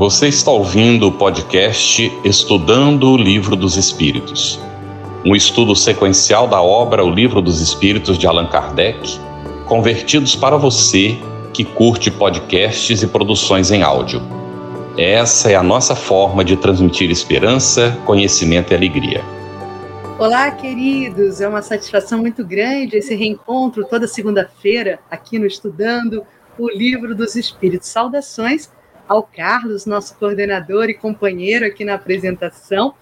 Você está ouvindo o podcast Estudando o Livro dos Espíritos, um estudo sequencial da obra O Livro dos Espíritos de Allan Kardec, convertidos para você que curte podcasts e produções em áudio. Essa é a nossa forma de transmitir esperança, conhecimento e alegria. Olá, queridos! É uma satisfação muito grande esse reencontro toda segunda-feira aqui no Estudando o Livro dos Espíritos. Saudações ao Carlos, nosso coordenador e companheiro aqui na apresentação.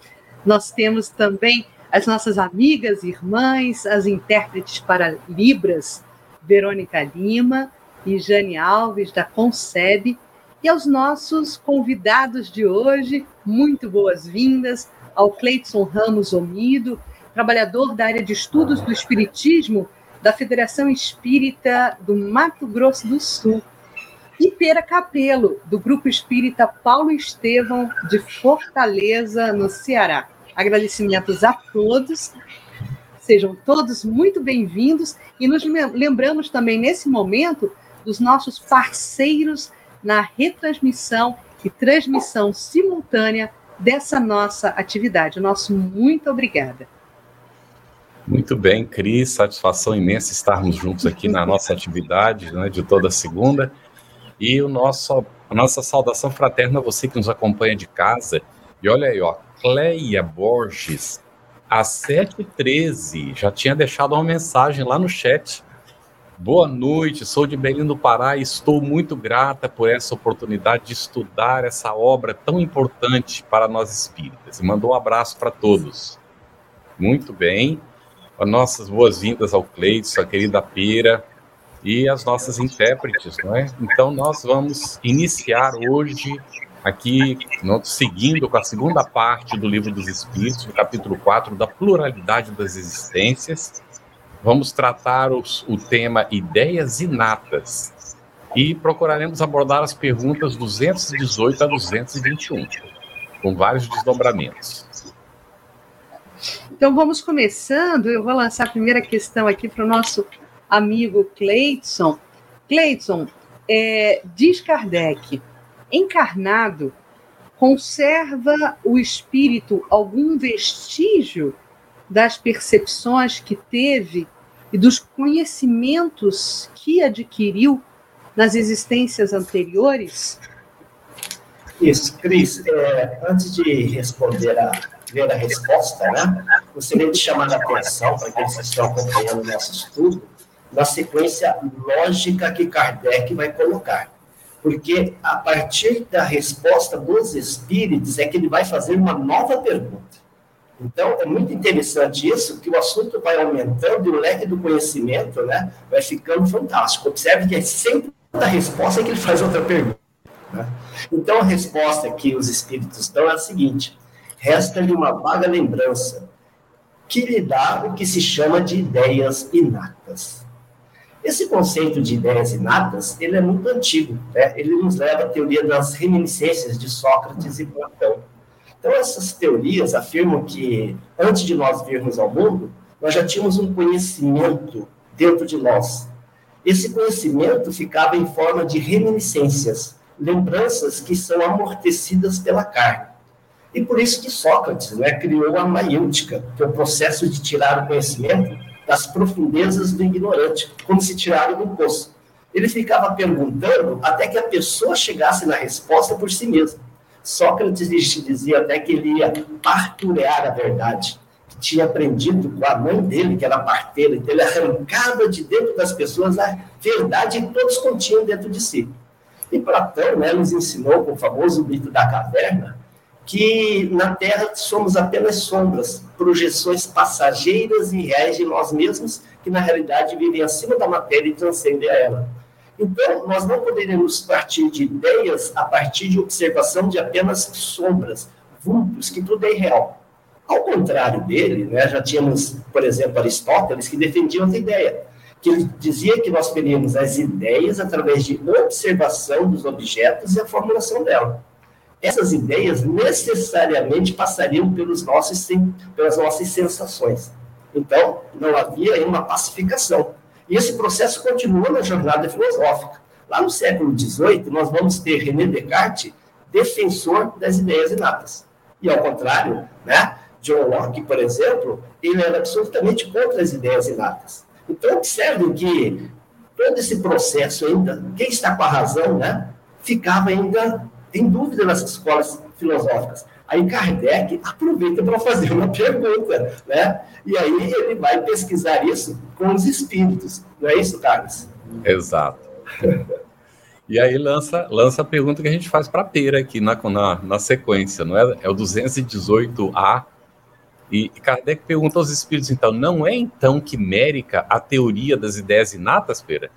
Nós temos também as nossas amigas, irmãs, as intérpretes para Libras, Verônica Lima e Jane Alves, da Concebe, e aos nossos convidados de hoje, muito boas-vindas ao Cleiton Ramos Omido, trabalhador da área de estudos do Espiritismo da Federação Espírita do Mato Grosso do Sul, e Pera Capelo, do Grupo Espírita Paulo Estevão, de Fortaleza, no Ceará. Agradecimentos a todos, sejam todos muito bem-vindos e nos lembramos também nesse momento dos nossos parceiros na retransmissão e transmissão simultânea dessa nossa atividade. Nosso muito obrigada. Muito bem, Cris, satisfação imensa estarmos juntos aqui na nossa atividade né, de toda segunda. E o nosso, a nossa saudação fraterna a você que nos acompanha de casa. E olha aí, ó, Cleia Borges, às 7h13, já tinha deixado uma mensagem lá no chat. Boa noite, sou de Belém do Pará e estou muito grata por essa oportunidade de estudar essa obra tão importante para nós espíritas. Mandou um abraço para todos. Muito bem. Nossas boas-vindas ao Cleiton, a querida Pira, e as nossas intérpretes, não é? Então nós vamos iniciar hoje aqui, seguindo com a segunda parte do Livro dos Espíritos, no capítulo 4, da pluralidade das existências. Vamos tratar os, o tema ideias inatas e procuraremos abordar as perguntas 218 a 221, com vários desdobramentos. Então vamos começando. Eu vou lançar a primeira questão aqui para o nosso amigo Cleidson. Cleidson, é, diz Kardec, encarnado, conserva o espírito algum vestígio das percepções que teve e dos conhecimentos que adquiriu nas existências anteriores? Isso, Cris, é, antes de responder a primeira resposta, né, gostaria de chamar a atenção para aqueles que estão acompanhando o nosso estudo, na sequência lógica que Kardec vai colocar. Porque a partir da resposta dos espíritos é que ele vai fazer uma nova pergunta. Então, é muito interessante isso, que o assunto vai aumentando e o leque do conhecimento né, vai ficando fantástico. Observe que é sempre da resposta que ele faz outra pergunta. Né? Então, a resposta que os espíritos dão é a seguinte: resta-lhe uma vaga lembrança que lhe dá o que se chama de ideias inatas. Esse conceito de ideias inatas, ele é muito antigo, né? ele nos leva à teoria das reminiscências de Sócrates e Platão. Então, essas teorias afirmam que, antes de nós virmos ao mundo, nós já tínhamos um conhecimento dentro de nós. Esse conhecimento ficava em forma de reminiscências, lembranças que são amortecidas pela carne. E por isso que Sócrates né, criou a maiêutica, que é o processo de tirar o conhecimento das profundezas do ignorante, como se tiraram do poço. Ele ficava perguntando até que a pessoa chegasse na resposta por si mesma. Sócrates dizia até que ele ia parturear a verdade, que tinha aprendido com a mãe dele, que era parteira, então ele arrancava de dentro das pessoas a verdade que todos continham dentro de si. E Platão né, nos ensinou com o famoso mito da caverna que na Terra somos apenas sombras, projeções passageiras e reais de nós mesmos, que na realidade vivem acima da matéria e transcendem a ela. Então, nós não poderíamos partir de ideias a partir de observação de apenas sombras, vultos, que tudo é irreal. Ao contrário dele, né, já tínhamos, por exemplo, Aristóteles, que defendia outra ideia, que ele dizia que nós teríamos as ideias através de observação dos objetos e a formulação dela essas ideias necessariamente passariam pelos nossos, pelas nossas sensações. Então, não havia uma pacificação. E esse processo continua na jornada filosófica. Lá no século XVIII, nós vamos ter René Descartes defensor das ideias inatas. E ao contrário, né, John Locke, por exemplo, ele era absolutamente contra as ideias inatas. Então, observem que todo esse processo ainda, quem está com a razão, né, ficava ainda em dúvida nas escolas filosóficas. Aí Kardec aproveita para fazer uma pergunta, né? E aí ele vai pesquisar isso com os espíritos. Não é isso, Carlos? Exato. E aí lança, lança a pergunta que a gente faz para Pera aqui na, na, na, sequência, não é? É o 218A. E Kardec pergunta aos espíritos, então, não é então quimérica a teoria das ideias inatas, Pera?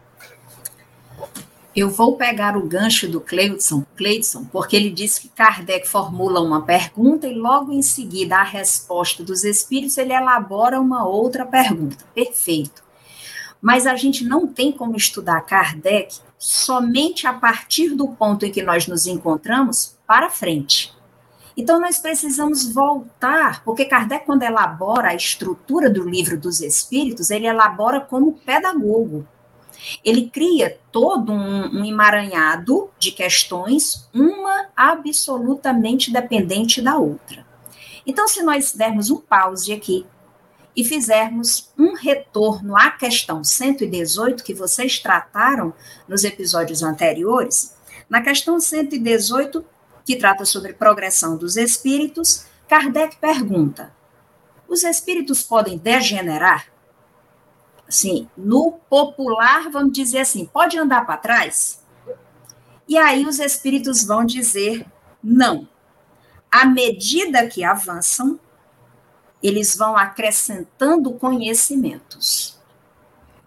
Eu vou pegar o gancho do Cleidson, Cleidson, porque ele diz que Kardec formula uma pergunta e logo em seguida a resposta dos espíritos ele elabora uma outra pergunta. Perfeito. Mas a gente não tem como estudar Kardec somente a partir do ponto em que nós nos encontramos para frente. Então nós precisamos voltar, porque Kardec quando elabora a estrutura do livro dos espíritos, ele elabora como pedagogo. Ele cria todo um, um emaranhado de questões, uma absolutamente dependente da outra. Então, se nós dermos um pause aqui e fizermos um retorno à questão 118 que vocês trataram nos episódios anteriores, na questão 118, que trata sobre progressão dos espíritos, Kardec pergunta: os espíritos podem degenerar? Assim, no popular, vamos dizer assim, pode andar para trás? E aí os espíritos vão dizer não. À medida que avançam, eles vão acrescentando conhecimentos.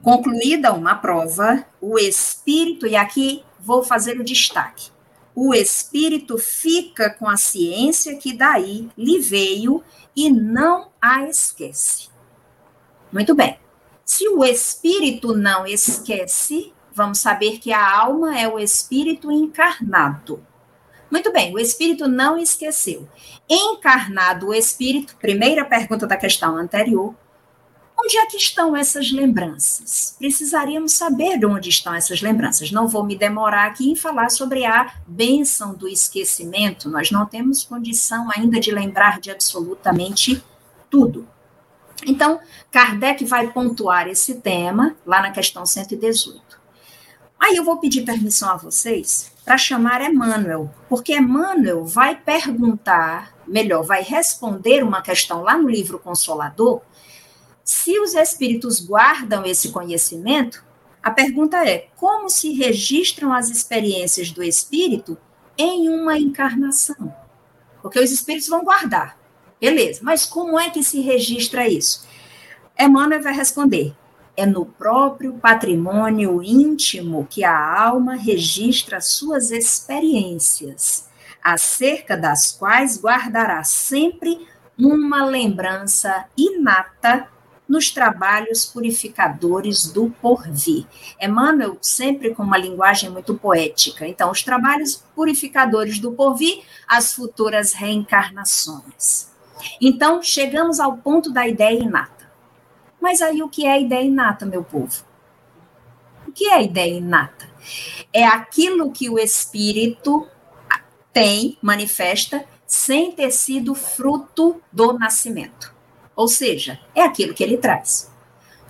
Concluída uma prova, o espírito, e aqui vou fazer o destaque: o espírito fica com a ciência que daí lhe veio e não a esquece. Muito bem. Se o espírito não esquece, vamos saber que a alma é o espírito encarnado. Muito bem, o espírito não esqueceu. Encarnado o espírito, primeira pergunta da questão anterior, onde é que estão essas lembranças? Precisaríamos saber de onde estão essas lembranças. Não vou me demorar aqui em falar sobre a bênção do esquecimento, nós não temos condição ainda de lembrar de absolutamente tudo. Então, Kardec vai pontuar esse tema lá na questão 118. Aí eu vou pedir permissão a vocês para chamar Emmanuel, porque Emmanuel vai perguntar, melhor, vai responder uma questão lá no livro Consolador. Se os espíritos guardam esse conhecimento, a pergunta é: como se registram as experiências do espírito em uma encarnação? Porque os espíritos vão guardar. Beleza, mas como é que se registra isso? Emmanuel vai responder: é no próprio patrimônio íntimo que a alma registra suas experiências, acerca das quais guardará sempre uma lembrança inata nos trabalhos purificadores do porvir. Emmanuel sempre com uma linguagem muito poética. Então, os trabalhos purificadores do porvir, as futuras reencarnações. Então, chegamos ao ponto da ideia inata. Mas aí o que é a ideia inata, meu povo? O que é a ideia inata? É aquilo que o espírito tem, manifesta, sem ter sido fruto do nascimento. Ou seja, é aquilo que ele traz.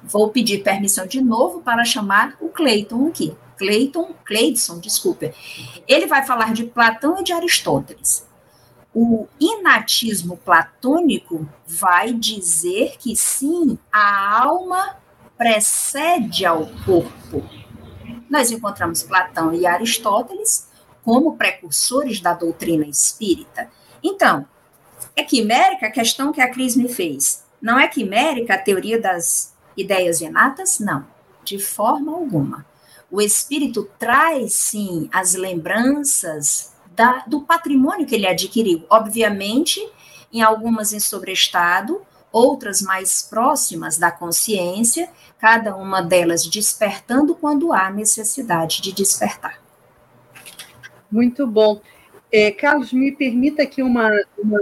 Vou pedir permissão de novo para chamar o Cleiton aqui. Cleiton, Cleidson, desculpe. Ele vai falar de Platão e de Aristóteles o inatismo platônico vai dizer que sim, a alma precede ao corpo. Nós encontramos Platão e Aristóteles como precursores da doutrina espírita. Então, é quimérica a questão que a Cris me fez. Não é quimérica a teoria das ideias inatas? Não, de forma alguma. O espírito traz, sim, as lembranças da, do patrimônio que ele adquiriu. Obviamente, em algumas em sobrestado, outras mais próximas da consciência, cada uma delas despertando quando há necessidade de despertar. Muito bom. É, Carlos, me permita aqui uma, uma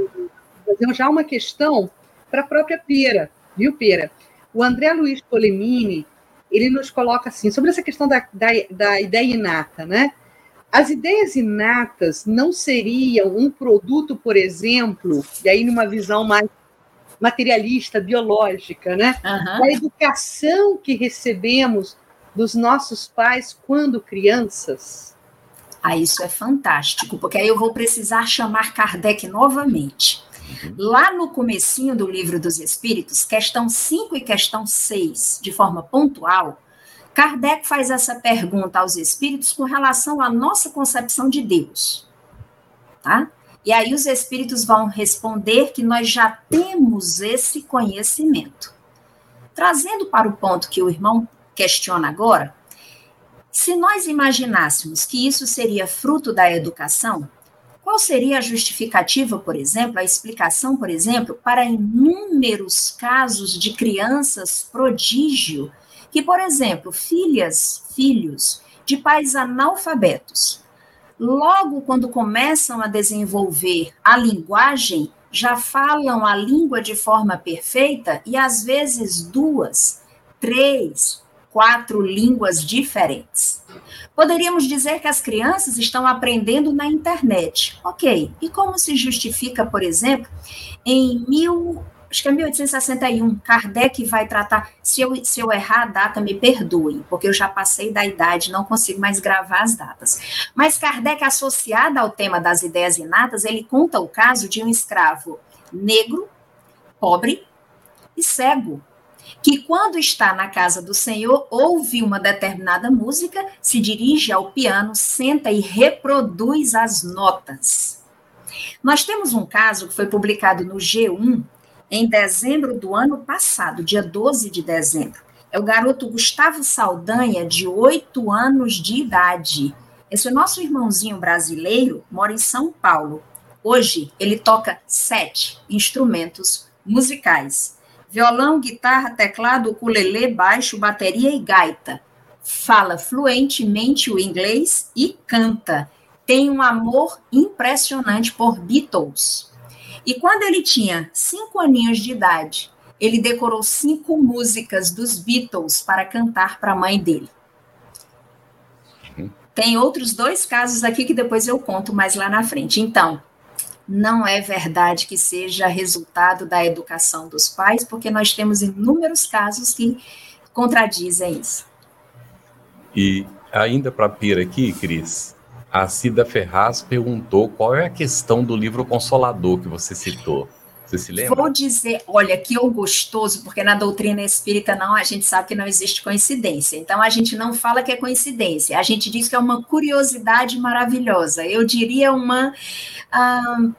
já uma questão para a própria Pera, viu, Pera? O André Luiz Polemini, ele nos coloca assim, sobre essa questão da, da, da ideia inata, né? As ideias inatas não seriam um produto, por exemplo, e aí numa visão mais materialista, biológica, né? Uhum. Da educação que recebemos dos nossos pais quando crianças? Ah, isso é fantástico, porque aí eu vou precisar chamar Kardec novamente. Uhum. Lá no comecinho do livro dos Espíritos, questão 5 e questão 6, de forma pontual, Kardec faz essa pergunta aos espíritos com relação à nossa concepção de Deus. Tá? E aí os espíritos vão responder que nós já temos esse conhecimento. Trazendo para o ponto que o irmão questiona agora, se nós imaginássemos que isso seria fruto da educação, qual seria a justificativa, por exemplo, a explicação, por exemplo, para inúmeros casos de crianças prodígio que, por exemplo, filhas, filhos de pais analfabetos, logo quando começam a desenvolver a linguagem, já falam a língua de forma perfeita e às vezes duas, três, quatro línguas diferentes. Poderíamos dizer que as crianças estão aprendendo na internet. Ok, e como se justifica, por exemplo, em mil, acho que é 1861, Kardec vai tratar. Se eu, se eu errar a data, me perdoe, porque eu já passei da idade, não consigo mais gravar as datas. Mas Kardec, associado ao tema das ideias inatas, ele conta o caso de um escravo negro, pobre e cego, que quando está na casa do Senhor, ouve uma determinada música, se dirige ao piano, senta e reproduz as notas. Nós temos um caso que foi publicado no G1 em dezembro do ano passado, dia 12 de dezembro. É o garoto Gustavo Saldanha, de 8 anos de idade. Esse nosso irmãozinho brasileiro mora em São Paulo. Hoje ele toca sete instrumentos musicais: violão, guitarra, teclado, ukulele, baixo, bateria e gaita. Fala fluentemente o inglês e canta. Tem um amor impressionante por Beatles. E quando ele tinha cinco aninhos de idade, ele decorou cinco músicas dos Beatles para cantar para a mãe dele. Tem outros dois casos aqui que depois eu conto mais lá na frente. Então, não é verdade que seja resultado da educação dos pais, porque nós temos inúmeros casos que contradizem isso. E ainda para pira aqui, Cris, a Cida Ferraz perguntou qual é a questão do livro Consolador que você citou. Você se lembra? Vou dizer, olha, que o gostoso, porque na doutrina espírita não, a gente sabe que não existe coincidência. Então a gente não fala que é coincidência, a gente diz que é uma curiosidade maravilhosa. Eu diria uma ah,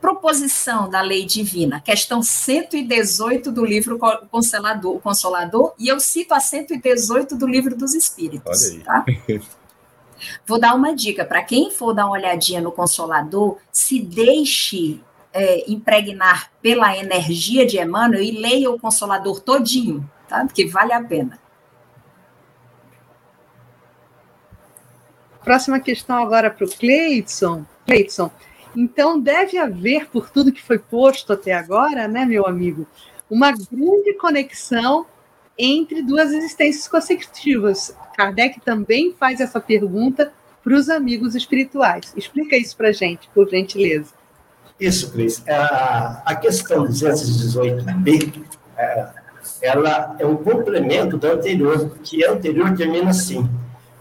proposição da lei divina, questão 118 do livro Consolador, Consolador, e eu cito a 118 do livro dos Espíritos. Olha aí. Tá? Vou dar uma dica para quem for dar uma olhadinha no Consolador, se deixe é, impregnar pela energia de Emmanuel e leia o Consolador todinho, tá? Porque vale a pena. Próxima questão agora para o Cleidson. Cleidson, então deve haver, por tudo que foi posto até agora, né, meu amigo, uma grande conexão entre duas existências consecutivas. Kardec também faz essa pergunta para os amigos espirituais. Explica isso para a gente, por gentileza. Isso, Cris. É, a questão 218b, é, ela é um complemento da anterior, que a anterior termina assim,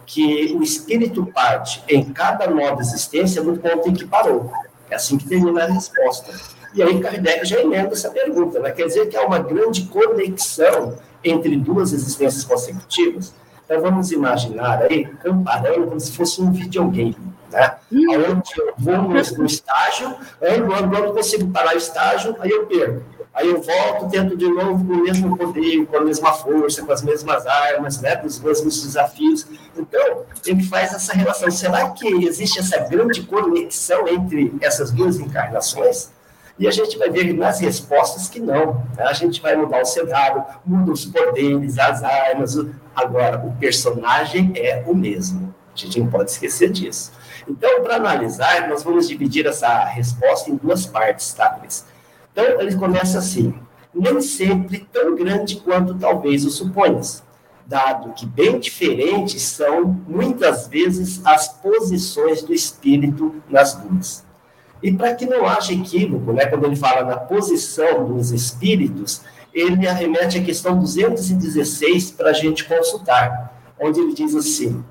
que o espírito parte em cada nova existência no ponto em que parou. É assim que termina a resposta. E aí Kardec já emenda essa pergunta, né? quer dizer que há uma grande conexão entre duas existências consecutivas. Então vamos imaginar aí, comparando como se fosse um videogame, né? Onde eu vou no, no estágio, ando, ando, ando, consigo parar o estágio, aí eu perco. Aí eu volto, tento de novo com o mesmo poder, com a mesma força, com as mesmas armas, né, com os mesmos desafios. Então, ele faz essa relação. Será que existe essa grande conexão entre essas duas encarnações? E a gente vai ver nas respostas que não. Né? A gente vai mudar o cenário, muda os poderes, as armas. Agora, o personagem é o mesmo. A gente não pode esquecer disso. Então, para analisar, nós vamos dividir essa resposta em duas partes, tá, Cris? Então, ele começa assim: nem sempre tão grande quanto talvez o suponhas. dado que bem diferentes são, muitas vezes, as posições do espírito nas duas. E para que não haja equívoco, né, quando ele fala na posição dos espíritos, ele arremete a questão 216 para a gente consultar, onde ele diz assim: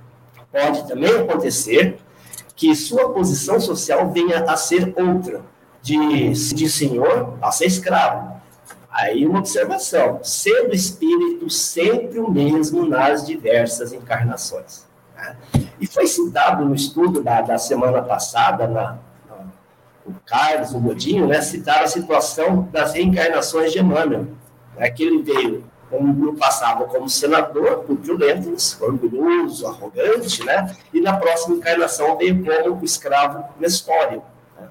pode também acontecer que sua posição social venha a ser outra, de, de senhor a ser escravo. Aí uma observação: sendo espírito sempre o mesmo nas diversas encarnações. Né? E foi citado no estudo da, da semana passada, na, o Carlos, o Godinho, né, citaram a situação das reencarnações de Emmanuel né, que ele veio como no passado como senador, por violentos, orgulhoso, arrogante, né? E na próxima encarnação veio como escravo Nestório. Né?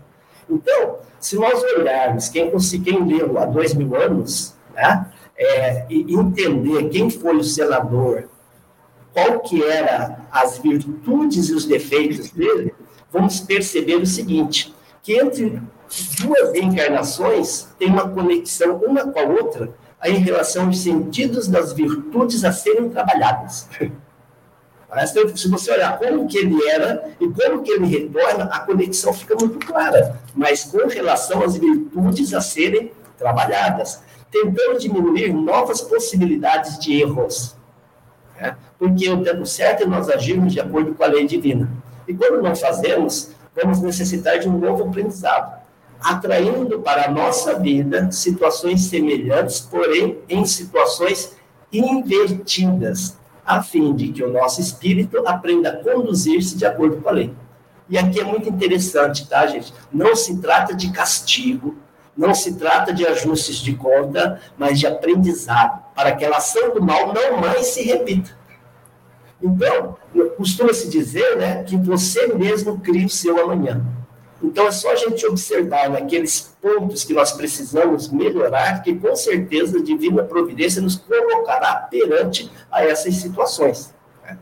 Então, se nós olharmos quem, quem leu há dois mil anos, né? É, e entender quem foi o senador, qual que era as virtudes e os defeitos dele, vamos perceber o seguinte, que entre duas encarnações tem uma conexão uma com a outra em relação aos sentidos das virtudes a serem trabalhadas. Se você olhar como que ele era e como que ele retorna, a conexão fica muito clara, mas com relação às virtudes a serem trabalhadas, tentando diminuir novas possibilidades de erros. Né? Porque o tempo certo é nós agirmos de acordo com a lei divina. E quando não fazemos, vamos necessitar de um novo aprendizado atraindo para a nossa vida situações semelhantes, porém em situações invertidas, a fim de que o nosso espírito aprenda a conduzir-se de acordo com a lei. E aqui é muito interessante, tá, gente? Não se trata de castigo, não se trata de ajustes de conta, mas de aprendizado, para que a ação do mal não mais se repita. Então, costuma-se dizer né, que você mesmo cria o seu amanhã. Então, é só a gente observar naqueles pontos que nós precisamos melhorar, que com certeza a divina providência nos colocará perante a essas situações. Né?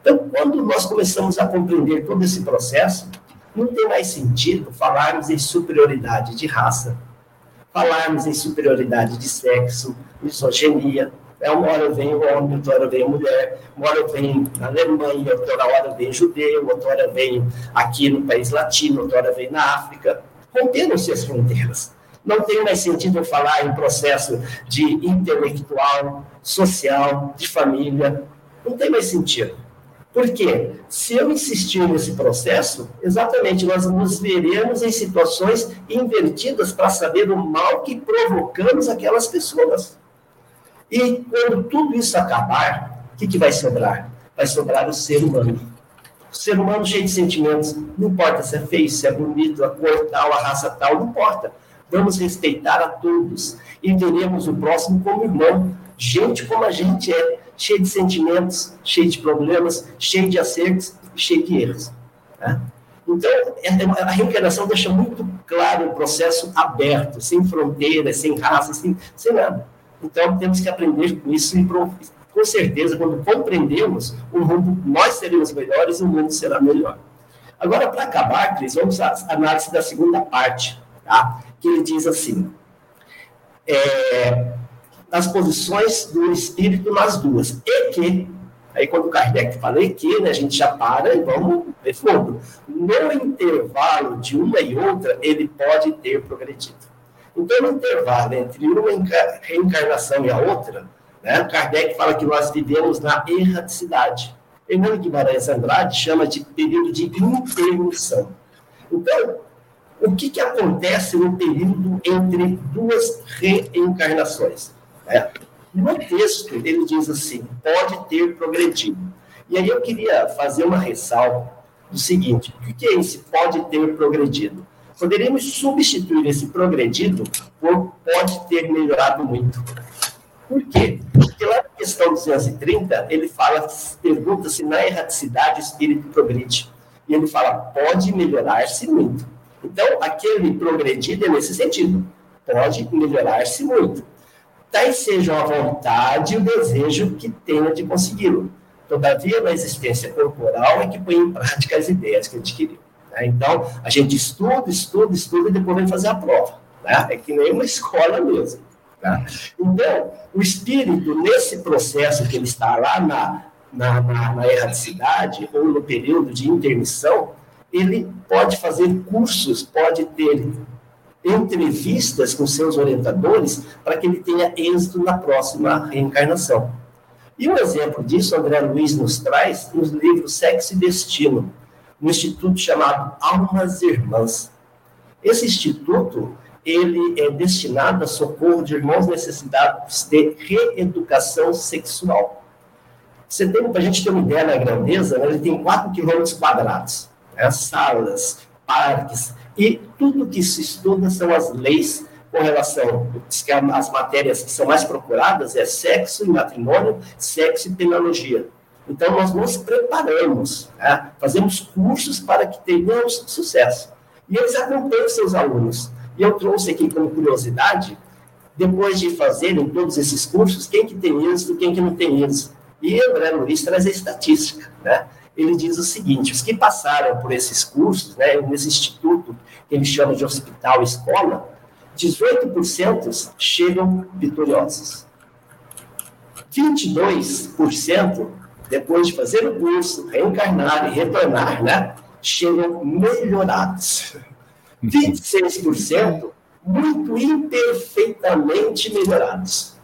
Então, quando nós começamos a compreender todo esse processo, não tem mais sentido falarmos em superioridade de raça, falarmos em superioridade de sexo, misoginia, é, uma hora vem homem, outra hora vem mulher, uma hora vem Alemanha, outra hora vem judeu, outra hora vem aqui no país latino, outra hora vem na África. Romperam-se as fronteiras. Não tem mais sentido falar em processo de intelectual, social, de família. Não tem mais sentido. Por quê? Se eu insistir nesse processo, exatamente nós nos veremos em situações invertidas para saber o mal que provocamos aquelas pessoas. E quando tudo isso acabar, o que, que vai sobrar? Vai sobrar o ser humano. O ser humano cheio de sentimentos. Não importa se é feio, se é bonito, a cor tal, a raça tal, não importa. Vamos respeitar a todos e veremos o próximo como irmão. Gente como a gente é, cheio de sentimentos, cheio de problemas, cheio de acertos, cheio de erros. Né? Então, é, é, a reencarnação deixa muito claro o processo aberto, sem fronteiras, sem raça, sem, sem nada. Então, temos que aprender com isso e, com certeza, quando compreendemos, o mundo, nós seremos melhores e o mundo será melhor. Agora, para acabar, Cris, vamos à análise da segunda parte, tá? que ele diz assim, é, as posições do espírito nas duas, e que, aí quando o Kardec fala e que, né, a gente já para e vamos ver fundo. No intervalo de uma e outra, ele pode ter progredido. Então, no intervalo entre uma reencarnação e a outra, né, Kardec fala que nós vivemos na erraticidade. Fernando Guimarães Andrade chama de período de intermissão. Então, o que, que acontece no período entre duas reencarnações? É, no texto, ele diz assim: pode ter progredido. E aí eu queria fazer uma ressalva do seguinte: o que é esse pode ter progredido? Poderíamos substituir esse progredido por pode ter melhorado muito. Por quê? Porque lá na questão 230, ele fala, pergunta se na erraticidade o espírito progride. E ele fala, pode melhorar-se muito. Então, aquele progredido é nesse sentido. Pode melhorar-se muito. Tais sejam a vontade e o desejo que tenha de consegui-lo. Todavia, na existência corporal é que põe em prática as ideias que adquiriu. Né? Então, a gente estuda, estuda, estuda e depois vem fazer a prova. Né? É que nem uma escola mesmo. Tá? Então, o espírito, nesse processo que ele está lá na, na, na, na erraticidade ou no período de intermissão, ele pode fazer cursos, pode ter entrevistas com seus orientadores para que ele tenha êxito na próxima reencarnação. E um exemplo disso, André Luiz nos traz nos livros Sexo e Destino, no instituto chamado Almas Irmãs. Esse instituto ele é destinado a socorro de irmãos necessitados de reeducação sexual. Você tem, para a gente ter uma ideia da grandeza, né, ele tem 4 quilômetros quadrados, né, salas, parques, e tudo que se estuda são as leis com relação às matérias que são mais procuradas é sexo e matrimônio, sexo e penologia. Então, nós nos preparamos, né? fazemos cursos para que tenhamos sucesso. E eles acompanham seus alunos. E eu trouxe aqui como curiosidade, depois de fazerem todos esses cursos, quem que tem êxito, quem que não tem êxito. E André Luiz traz a estatística, né? Ele diz o seguinte, os que passaram por esses cursos, né, nesse instituto que ele chama de hospital escola, 18% chegam vitoriosos. 22%, depois de fazer o curso, reencarnar e retornar, né, chegam melhorados. 26% muito imperfeitamente melhorados.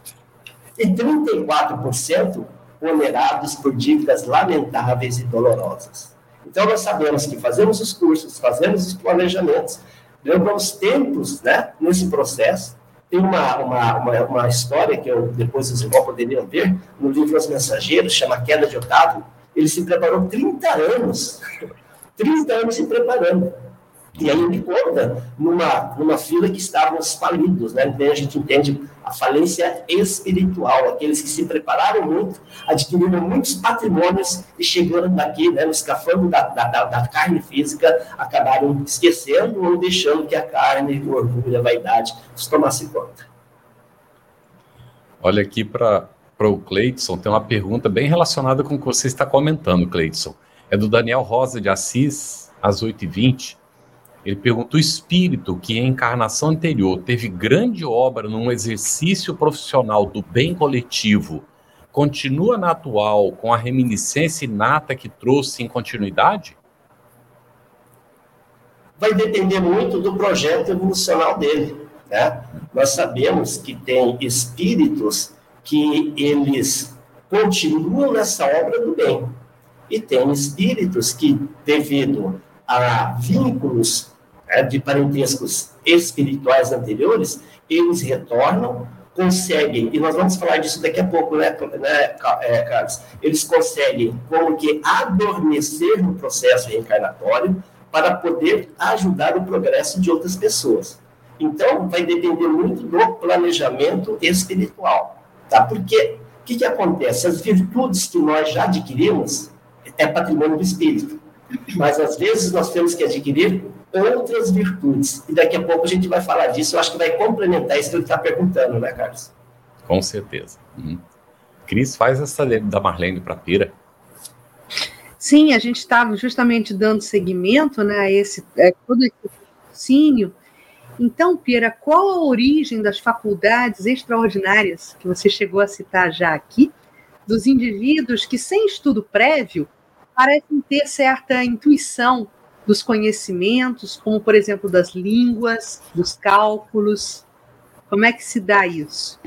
E 34% onerados por dívidas lamentáveis e dolorosas. Então, nós sabemos que fazemos os cursos, fazemos os planejamentos, levamos tempos né, nesse processo. Tem uma, uma, uma, uma história que eu, depois os irmãos poderiam ver no livro Os Mensageiros, chama Queda de Otávio. Ele se preparou 30 anos, 30 anos se preparando e aí ele conta numa, numa fila que estávamos falidos, né? Então a gente entende a falência espiritual, aqueles que se prepararam muito, adquiriram muitos patrimônios e chegando daqui, né, no escafando da, da, da carne física, acabaram esquecendo ou deixando que a carne, o orgulho, a vaidade os tomasse conta. Olha aqui para o Cleidson, tem uma pergunta bem relacionada com o que você está comentando, Cleidson. É do Daniel Rosa de Assis, às 8h20. Ele pergunta: o espírito que em encarnação anterior teve grande obra num exercício profissional do bem coletivo, continua na atual com a reminiscência inata que trouxe em continuidade? Vai depender muito do projeto evolucional dele. Né? Nós sabemos que tem espíritos que eles continuam nessa obra do bem. E tem espíritos que, devido a vínculos de parentescos espirituais anteriores, eles retornam, conseguem, e nós vamos falar disso daqui a pouco, né, né é, Carlos? Eles conseguem como que adormecer no processo reencarnatório para poder ajudar o progresso de outras pessoas. Então, vai depender muito do planejamento espiritual, tá? Porque o que, que acontece? As virtudes que nós já adquirimos é patrimônio do espírito, mas às vezes nós temos que adquirir outras virtudes. E daqui a pouco a gente vai falar disso. Eu acho que vai complementar isso que ele está perguntando, né, Carlos? Com certeza. Uhum. Cris, faz essa da Marlene para Pira. Sim, a gente estava justamente dando seguimento né, a esse, é, todo esse raciocínio. Então, Pira, qual a origem das faculdades extraordinárias que você chegou a citar já aqui, dos indivíduos que, sem estudo prévio, parecem ter certa intuição dos conhecimentos, como por exemplo das línguas, dos cálculos. Como é que se dá isso?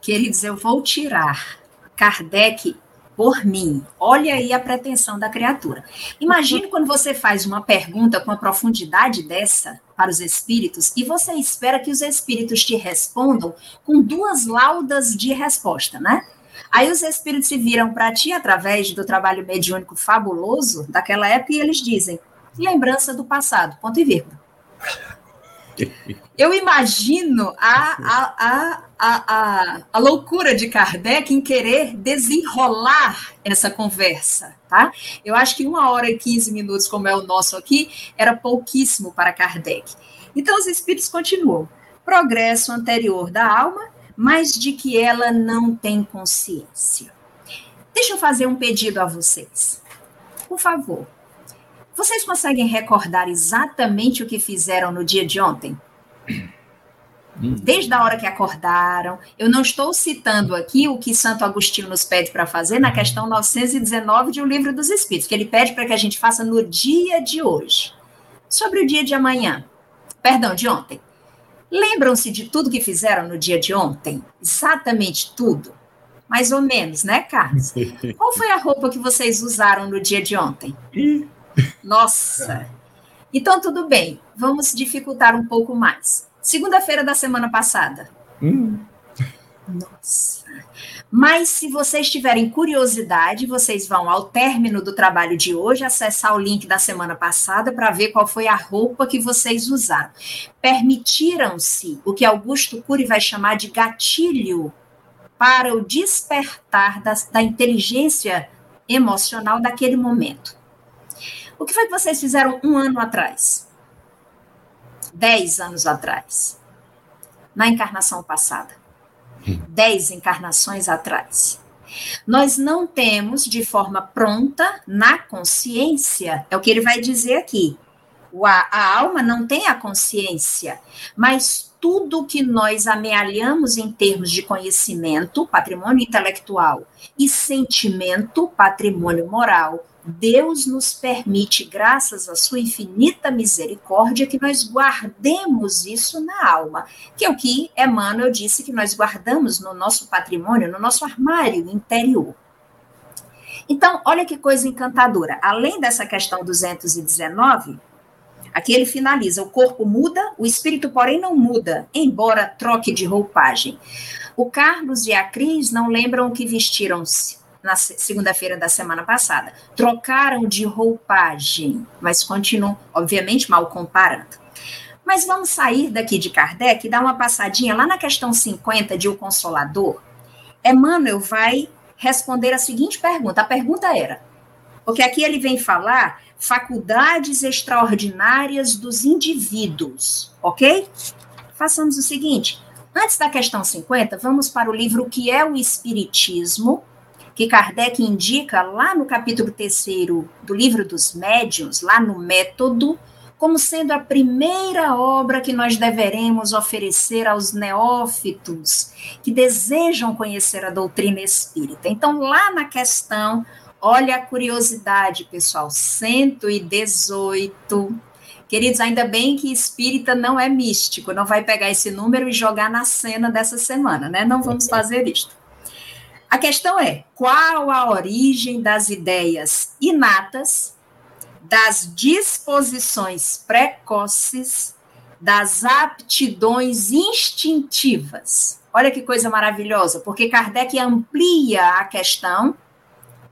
Queridos, eu vou tirar Kardec por mim. Olha aí a pretensão da criatura. Imagine quando você faz uma pergunta com a profundidade dessa para os espíritos e você espera que os espíritos te respondam com duas laudas de resposta, né? Aí os espíritos se viram para ti através do trabalho mediúnico fabuloso daquela época e eles dizem: lembrança do passado, ponto e vírgula. Eu imagino a, a, a, a, a, loucura de Kardec em querer desenrolar essa conversa, tá? Eu acho que uma hora e quinze minutos, como é o nosso aqui, era pouquíssimo para Kardec. Então, os espíritos continuam. Progresso anterior da alma, mas de que ela não tem consciência. Deixa eu fazer um pedido a vocês. Por favor, vocês conseguem recordar exatamente o que fizeram no dia de ontem? Hum. Desde a hora que acordaram. Eu não estou citando aqui o que Santo Agostinho nos pede para fazer na questão 919 de O Livro dos Espíritos, que ele pede para que a gente faça no dia de hoje. Sobre o dia de amanhã. Perdão, de ontem. Lembram-se de tudo que fizeram no dia de ontem? Exatamente tudo? Mais ou menos, né, Carlos? Qual foi a roupa que vocês usaram no dia de ontem? Nossa! Então, tudo bem, vamos dificultar um pouco mais. Segunda-feira da semana passada. Hum. Nossa. Mas se vocês tiverem curiosidade, vocês vão ao término do trabalho de hoje acessar o link da semana passada para ver qual foi a roupa que vocês usaram. Permitiram-se o que Augusto Cury vai chamar de gatilho para o despertar da, da inteligência emocional daquele momento. O que foi que vocês fizeram um ano atrás? Dez anos atrás? Na encarnação passada? Dez encarnações atrás? Nós não temos de forma pronta, na consciência, é o que ele vai dizer aqui. A, a alma não tem a consciência, mas tudo que nós amealhamos em termos de conhecimento, patrimônio intelectual, e sentimento, patrimônio moral, Deus nos permite, graças à sua infinita misericórdia, que nós guardemos isso na alma, que é o que Emmanuel disse que nós guardamos no nosso patrimônio, no nosso armário interior. Então, olha que coisa encantadora. Além dessa questão 219, aqui ele finaliza: o corpo muda, o espírito, porém, não muda, embora troque de roupagem. O Carlos e a Cris não lembram que vestiram-se na segunda-feira da semana passada. Trocaram de roupagem, mas continuam, obviamente, mal comparando. Mas vamos sair daqui de Kardec e dar uma passadinha lá na questão 50 de O Consolador. Emmanuel vai responder a seguinte pergunta. A pergunta era: porque aqui ele vem falar faculdades extraordinárias dos indivíduos, ok? Façamos o seguinte: antes da questão 50, vamos para o livro que é o Espiritismo, que Kardec indica lá no capítulo terceiro do livro dos médiuns, lá no método, como sendo a primeira obra que nós deveremos oferecer aos neófitos que desejam conhecer a doutrina espírita. Então, lá na questão, olha a curiosidade, pessoal, 118. Queridos, ainda bem que espírita não é místico, não vai pegar esse número e jogar na cena dessa semana, né? Não vamos fazer isto. A questão é: qual a origem das ideias inatas, das disposições precoces, das aptidões instintivas? Olha que coisa maravilhosa, porque Kardec amplia a questão.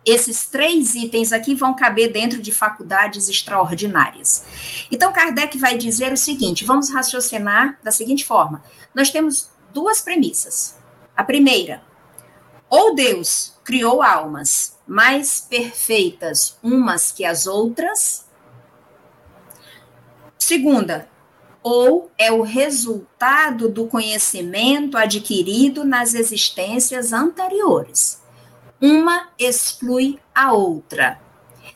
Esses três itens aqui vão caber dentro de faculdades extraordinárias. Então, Kardec vai dizer o seguinte: vamos raciocinar da seguinte forma: nós temos duas premissas. A primeira, ou Deus criou almas mais perfeitas umas que as outras. Segunda, ou é o resultado do conhecimento adquirido nas existências anteriores. Uma exclui a outra.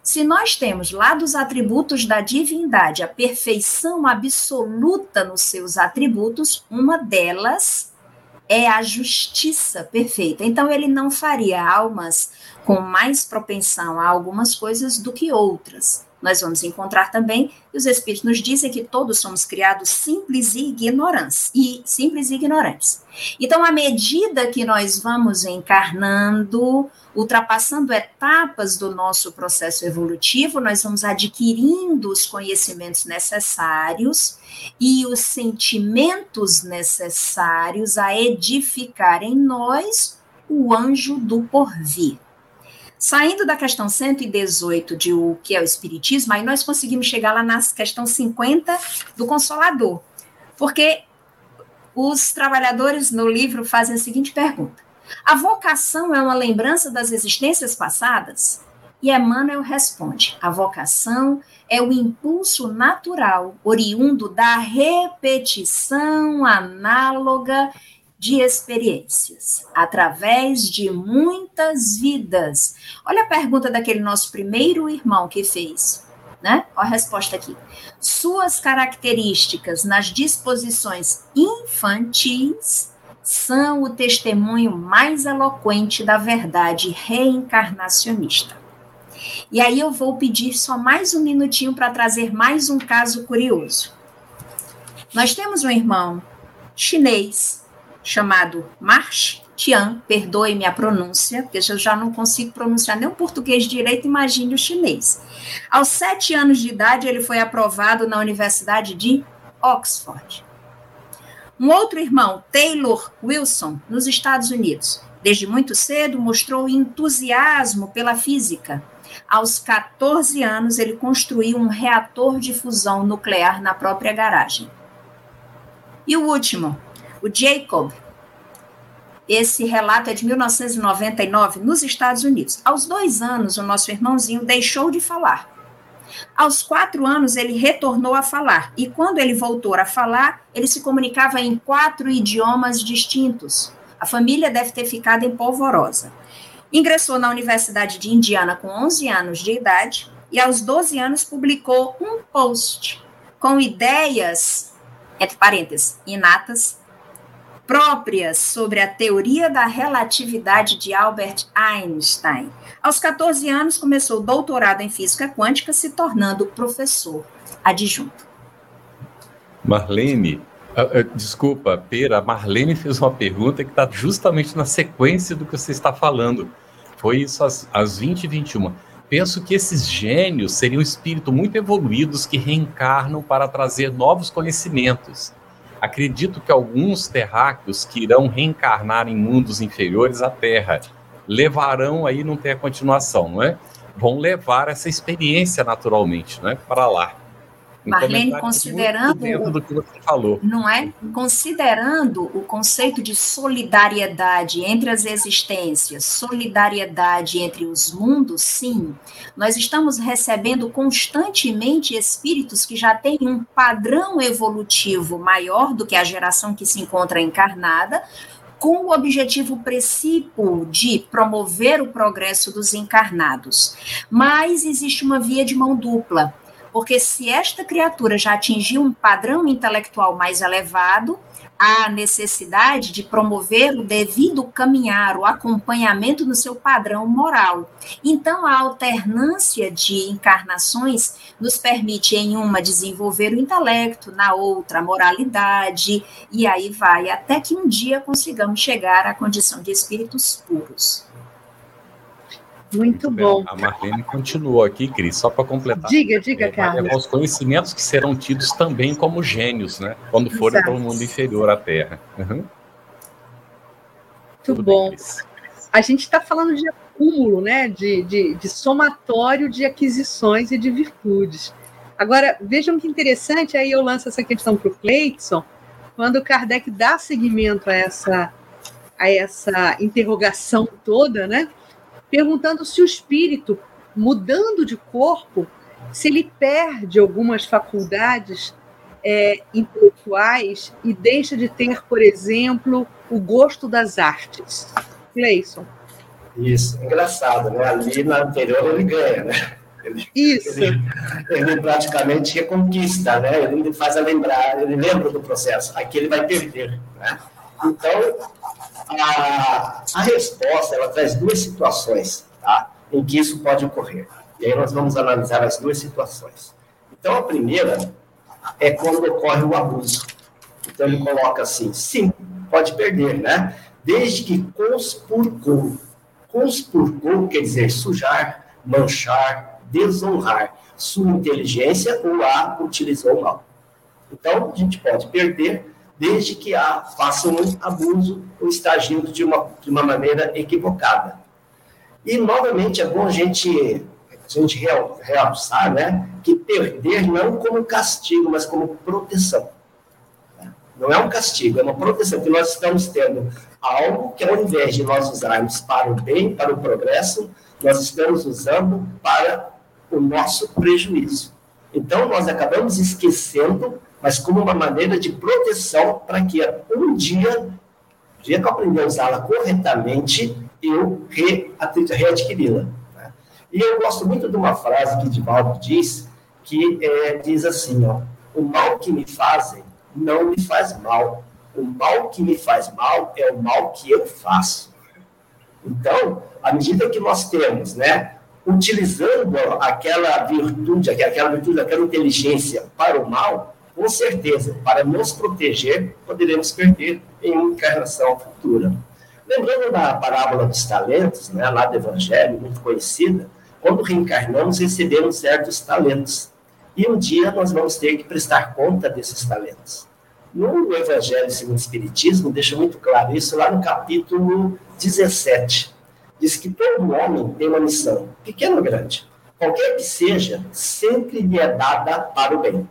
Se nós temos lá dos atributos da divindade a perfeição absoluta nos seus atributos, uma delas é a justiça perfeita. Então, ele não faria almas com mais propensão a algumas coisas do que outras. Nós vamos encontrar também, e os Espíritos nos dizem que todos somos criados simples e ignorantes, e simples e ignorantes. Então, à medida que nós vamos encarnando, ultrapassando etapas do nosso processo evolutivo, nós vamos adquirindo os conhecimentos necessários e os sentimentos necessários a edificar em nós o anjo do porvir. Saindo da questão 118 de o que é o Espiritismo, aí nós conseguimos chegar lá na questão 50 do Consolador. Porque os trabalhadores no livro fazem a seguinte pergunta: A vocação é uma lembrança das existências passadas? E Emmanuel responde: a vocação é o impulso natural, oriundo da repetição análoga de experiências, através de muitas vidas. Olha a pergunta daquele nosso primeiro irmão que fez. né? Olha a resposta aqui. Suas características nas disposições infantis são o testemunho mais eloquente da verdade reencarnacionista. E aí eu vou pedir só mais um minutinho para trazer mais um caso curioso. Nós temos um irmão chinês chamado March Tian, perdoe-me a pronúncia, porque eu já não consigo pronunciar nem o português direito, imagine o chinês. Aos sete anos de idade, ele foi aprovado na Universidade de Oxford. Um outro irmão, Taylor Wilson, nos Estados Unidos, desde muito cedo mostrou entusiasmo pela física. Aos 14 anos, ele construiu um reator de fusão nuclear na própria garagem. E o último, o Jacob. Esse relato é de 1999, nos Estados Unidos. Aos dois anos, o nosso irmãozinho deixou de falar. Aos quatro anos, ele retornou a falar. E quando ele voltou a falar, ele se comunicava em quatro idiomas distintos. A família deve ter ficado em polvorosa. Ingressou na Universidade de Indiana com 11 anos de idade e, aos 12 anos, publicou um post com ideias, entre parênteses, inatas, próprias sobre a teoria da relatividade de Albert Einstein. Aos 14 anos, começou o doutorado em física quântica, se tornando professor adjunto. Marlene, uh, uh, desculpa, Pera, Marlene fez uma pergunta que está justamente na sequência do que você está falando. Foi isso às, às 20 e 21. Penso que esses gênios seriam espíritos muito evoluídos que reencarnam para trazer novos conhecimentos Acredito que alguns terráqueos que irão reencarnar em mundos inferiores à Terra levarão aí não ter a continuação, não é? Vão levar essa experiência naturalmente, não é? Para lá. Marlene, considerando do que você falou. não é? Considerando o conceito de solidariedade entre as existências, solidariedade entre os mundos, sim, nós estamos recebendo constantemente espíritos que já têm um padrão evolutivo maior do que a geração que se encontra encarnada, com o objetivo principal de promover o progresso dos encarnados. Mas existe uma via de mão dupla porque se esta criatura já atingiu um padrão intelectual mais elevado, há necessidade de promover o devido caminhar, o acompanhamento no seu padrão moral. Então, a alternância de encarnações nos permite, em uma, desenvolver o intelecto, na outra, a moralidade, e aí vai, até que um dia consigamos chegar à condição de espíritos puros. Muito, bom. A Marlene continuou aqui, Cris, só para completar. Diga, diga, é, Carlos. Os conhecimentos que serão tidos também como gênios, né? Quando forem para o mundo inferior à Terra. Uhum. Muito Tudo bom. Bem, a gente está falando de acúmulo, né? De, de, de somatório de aquisições e de virtudes. Agora, vejam que interessante, aí eu lanço essa questão para o Cleidson, quando Kardec dá seguimento a essa, a essa interrogação toda, né? Perguntando se o espírito, mudando de corpo, se ele perde algumas faculdades é, intelectuais e deixa de ter, por exemplo, o gosto das artes. Cleison. Isso, engraçado, né? Ali na anterior ele ganha, né? Ele, Isso. Ele, ele, praticamente reconquista, né? Ele faz a lembrar, ele lembra do processo. Aqui ele vai perder, né? Então, a, a resposta ela traz duas situações tá? em que isso pode ocorrer. E aí nós vamos analisar as duas situações. Então, a primeira é quando ocorre o abuso. Então, ele coloca assim: sim, pode perder, né? Desde que conspurcou. Conspurcou quer dizer sujar, manchar, desonrar sua inteligência ou a utilizou mal. Então, a gente pode perder desde que a, faça um abuso ou está agindo de uma, de uma maneira equivocada. E, novamente, é bom a gente, a gente realçar né, que perder não como castigo, mas como proteção. Não é um castigo, é uma proteção, que nós estamos tendo algo que, ao invés de nós usarmos para o bem, para o progresso, nós estamos usando para o nosso prejuízo. Então, nós acabamos esquecendo mas como uma maneira de proteção para que um dia, um dia que eu aprender a usá-la corretamente, eu readquiri-la. Né? E eu gosto muito de uma frase que Divaldo diz, que é, diz assim, ó, o mal que me fazem não me faz mal. O mal que me faz mal é o mal que eu faço. Então, à medida que nós temos, né, utilizando aquela virtude, aquela virtude, aquela inteligência para o mal, com certeza, para nos proteger, poderemos perder em uma encarnação futura. Lembrando da parábola dos talentos, né, lá do Evangelho, muito conhecida, quando reencarnamos, recebemos certos talentos. E um dia nós vamos ter que prestar conta desses talentos. No Evangelho segundo o Espiritismo, deixa muito claro isso lá no capítulo 17. Diz que todo homem tem uma missão, pequena ou grande. Qualquer que seja, sempre lhe é dada para o bem.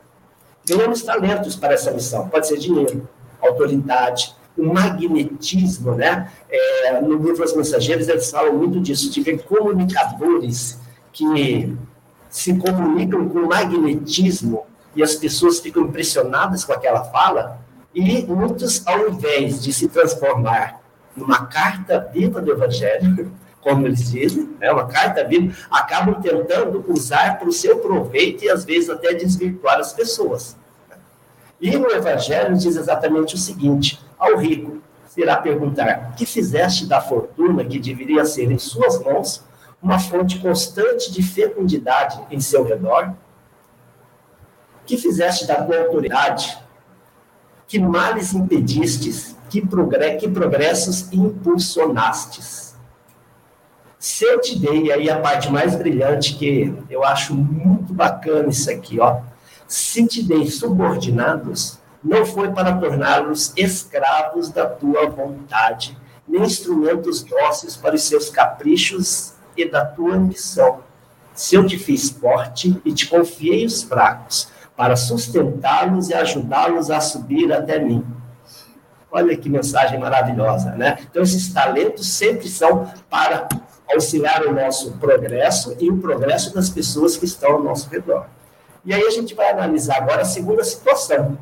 Temos talentos para essa missão. Pode ser dinheiro, autoridade, o magnetismo, né? É, no livro Os Mensageiros, eles falam muito disso, de ver comunicadores que se comunicam com magnetismo e as pessoas ficam impressionadas com aquela fala, e muitos, ao invés de se transformar numa carta viva do Evangelho, como eles dizem, né, uma carta viva, acabam tentando usar para o seu proveito e às vezes até desvirtuar as pessoas. E no Evangelho diz exatamente o seguinte: ao rico será perguntar: que fizeste da fortuna que deveria ser em suas mãos uma fonte constante de fecundidade em seu redor? que fizeste da tua autoridade? Que males impedistes? Que, progre que progressos impulsionastes? Se eu te dei aí a parte mais brilhante, que eu acho muito bacana isso aqui, ó. Se te dei subordinados, não foi para torná-los escravos da tua vontade, nem instrumentos dóceis para os seus caprichos e da tua ambição. Se eu te fiz forte e te confiei os fracos, para sustentá-los e ajudá-los a subir até mim. Olha que mensagem maravilhosa, né? Então, esses talentos sempre são para auxiliar o nosso progresso e o progresso das pessoas que estão ao nosso redor. E aí a gente vai analisar agora a segunda situação.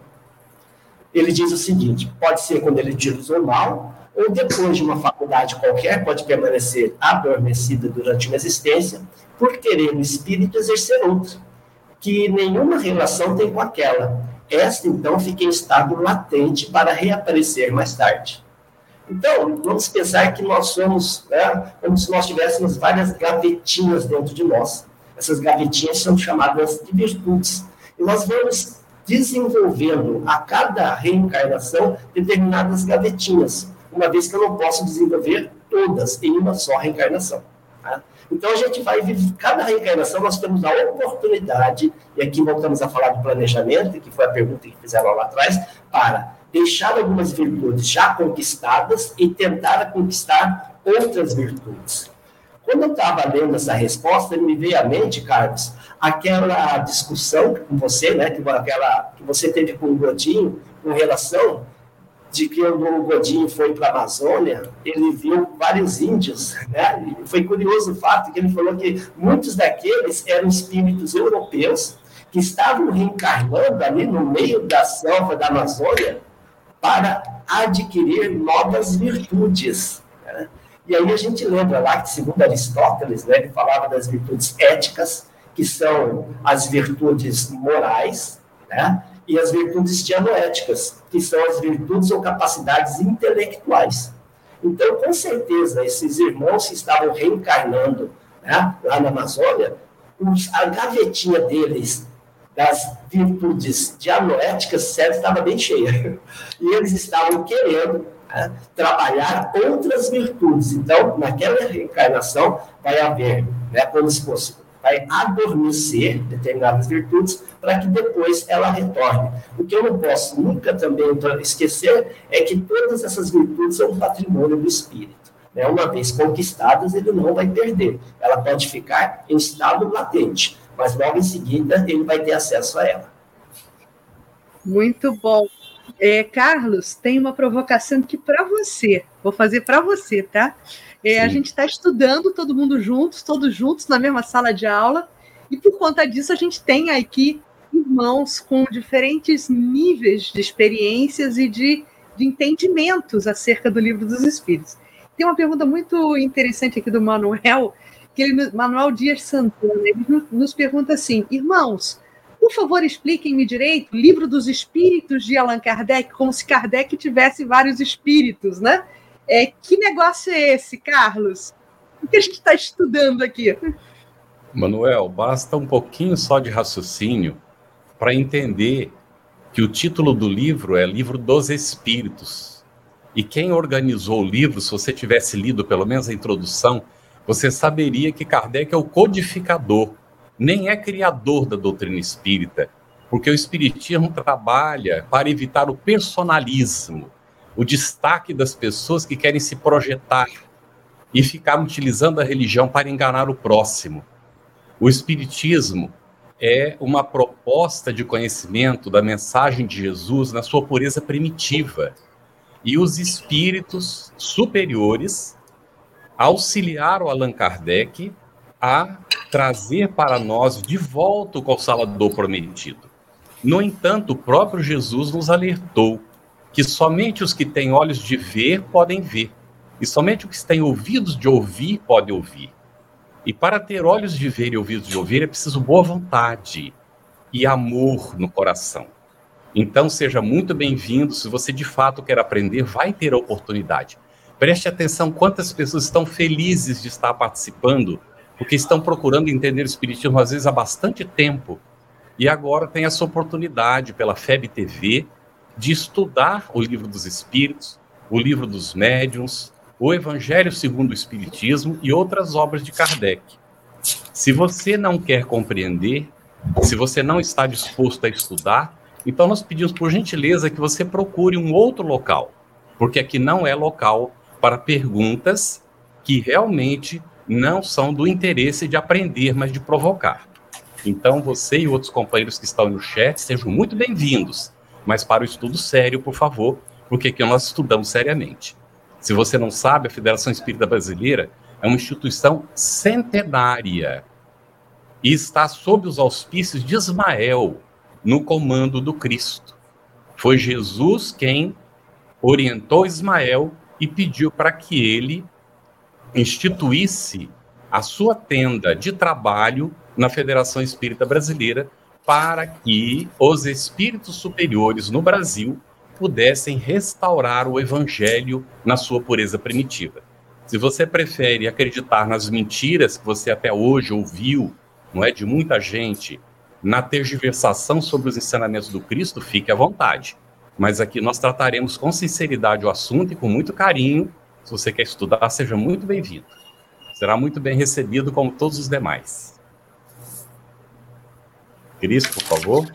Ele diz o seguinte: pode ser quando ele utilizou mal, ou depois de uma faculdade qualquer, pode permanecer adormecida durante uma existência, por querer o espírito exercer outra que nenhuma relação tem com aquela. Esta, então, fica em estado latente para reaparecer mais tarde. Então, vamos pensar que nós somos, né, como se nós tivéssemos várias gavetinhas dentro de nós. Essas gavetinhas são chamadas de virtudes. E nós vamos desenvolvendo a cada reencarnação determinadas gavetinhas, uma vez que eu não posso desenvolver todas em uma só reencarnação. Tá? Então a gente vai viver, cada reencarnação nós temos a oportunidade, e aqui voltamos a falar do planejamento, que foi a pergunta que fizeram lá atrás, para deixar algumas virtudes já conquistadas e tentar conquistar outras virtudes. Quando eu estava lendo essa resposta, me veio à mente, Carlos, aquela discussão com você, né, que, aquela, que você teve com o Godinho, com relação de que o Godinho foi para a Amazônia, ele viu vários índios, né? E foi curioso o fato que ele falou que muitos daqueles eram espíritos europeus que estavam reencarnando ali no meio da selva da Amazônia para adquirir novas virtudes. E aí a gente lembra lá que, segundo Aristóteles, né, ele falava das virtudes éticas, que são as virtudes morais, né? e as virtudes dianoéticas, que são as virtudes ou capacidades intelectuais. Então, com certeza, esses irmãos que estavam reencarnando né, lá na Amazônia, a gavetinha deles das virtudes dianoéticas certo, estava bem cheia. E eles estavam querendo trabalhar outras virtudes. Então, naquela reencarnação, vai haver, né, como se fosse vai adormecer determinadas virtudes para que depois ela retorne. O que eu não posso nunca também esquecer é que todas essas virtudes são patrimônio do espírito. Né? Uma vez conquistadas, ele não vai perder. Ela pode ficar em estado latente, mas logo em seguida ele vai ter acesso a ela. Muito bom. É, Carlos, tem uma provocação aqui para você. Vou fazer para você, tá? É, a gente está estudando todo mundo juntos, todos juntos na mesma sala de aula, e por conta disso a gente tem aqui irmãos com diferentes níveis de experiências e de, de entendimentos acerca do livro dos Espíritos. Tem uma pergunta muito interessante aqui do Manuel, que ele, Manuel Dias Santana, ele nos pergunta assim: irmãos, Por favor, expliquem-me direito, livro dos espíritos de Allan Kardec, como se Kardec tivesse vários espíritos, né? É, que negócio é esse, Carlos? O que a gente está estudando aqui? Manuel, basta um pouquinho só de raciocínio para entender que o título do livro é Livro dos Espíritos. E quem organizou o livro, se você tivesse lido pelo menos a introdução, você saberia que Kardec é o codificador, nem é criador da doutrina espírita, porque o espiritismo trabalha para evitar o personalismo, o destaque das pessoas que querem se projetar e ficar utilizando a religião para enganar o próximo. O espiritismo é uma proposta de conhecimento da mensagem de Jesus na sua pureza primitiva. E os espíritos superiores auxiliaram Allan Kardec a trazer para nós de volta o Consolador prometido. No entanto, o próprio Jesus nos alertou que somente os que têm olhos de ver podem ver, e somente os que têm ouvidos de ouvir podem ouvir. E para ter olhos de ver e ouvidos de ouvir é preciso boa vontade e amor no coração. Então seja muito bem-vindo. Se você de fato quer aprender, vai ter a oportunidade. Preste atenção quantas pessoas estão felizes de estar participando, porque estão procurando entender o Espiritismo às vezes há bastante tempo. E agora tem essa oportunidade pela FEB TV de estudar o livro dos Espíritos, o livro dos Médiuns, o Evangelho segundo o Espiritismo e outras obras de Kardec. Se você não quer compreender, se você não está disposto a estudar, então nós pedimos por gentileza que você procure um outro local, porque aqui não é local para perguntas que realmente não são do interesse de aprender, mas de provocar. Então, você e outros companheiros que estão no chat sejam muito bem-vindos, mas para o estudo sério, por favor, porque aqui nós estudamos seriamente. Se você não sabe, a Federação Espírita Brasileira é uma instituição centenária e está sob os auspícios de Ismael, no comando do Cristo. Foi Jesus quem orientou Ismael e pediu para que ele instituísse a sua tenda de trabalho na Federação Espírita Brasileira para que os espíritos superiores no Brasil pudessem restaurar o evangelho na sua pureza primitiva. Se você prefere acreditar nas mentiras que você até hoje ouviu, não é de muita gente, na tergiversação sobre os ensinamentos do Cristo, fique à vontade mas aqui nós trataremos com sinceridade o assunto e com muito carinho. Se você quer estudar, seja muito bem-vindo. Será muito bem recebido como todos os demais. Cris, por favor.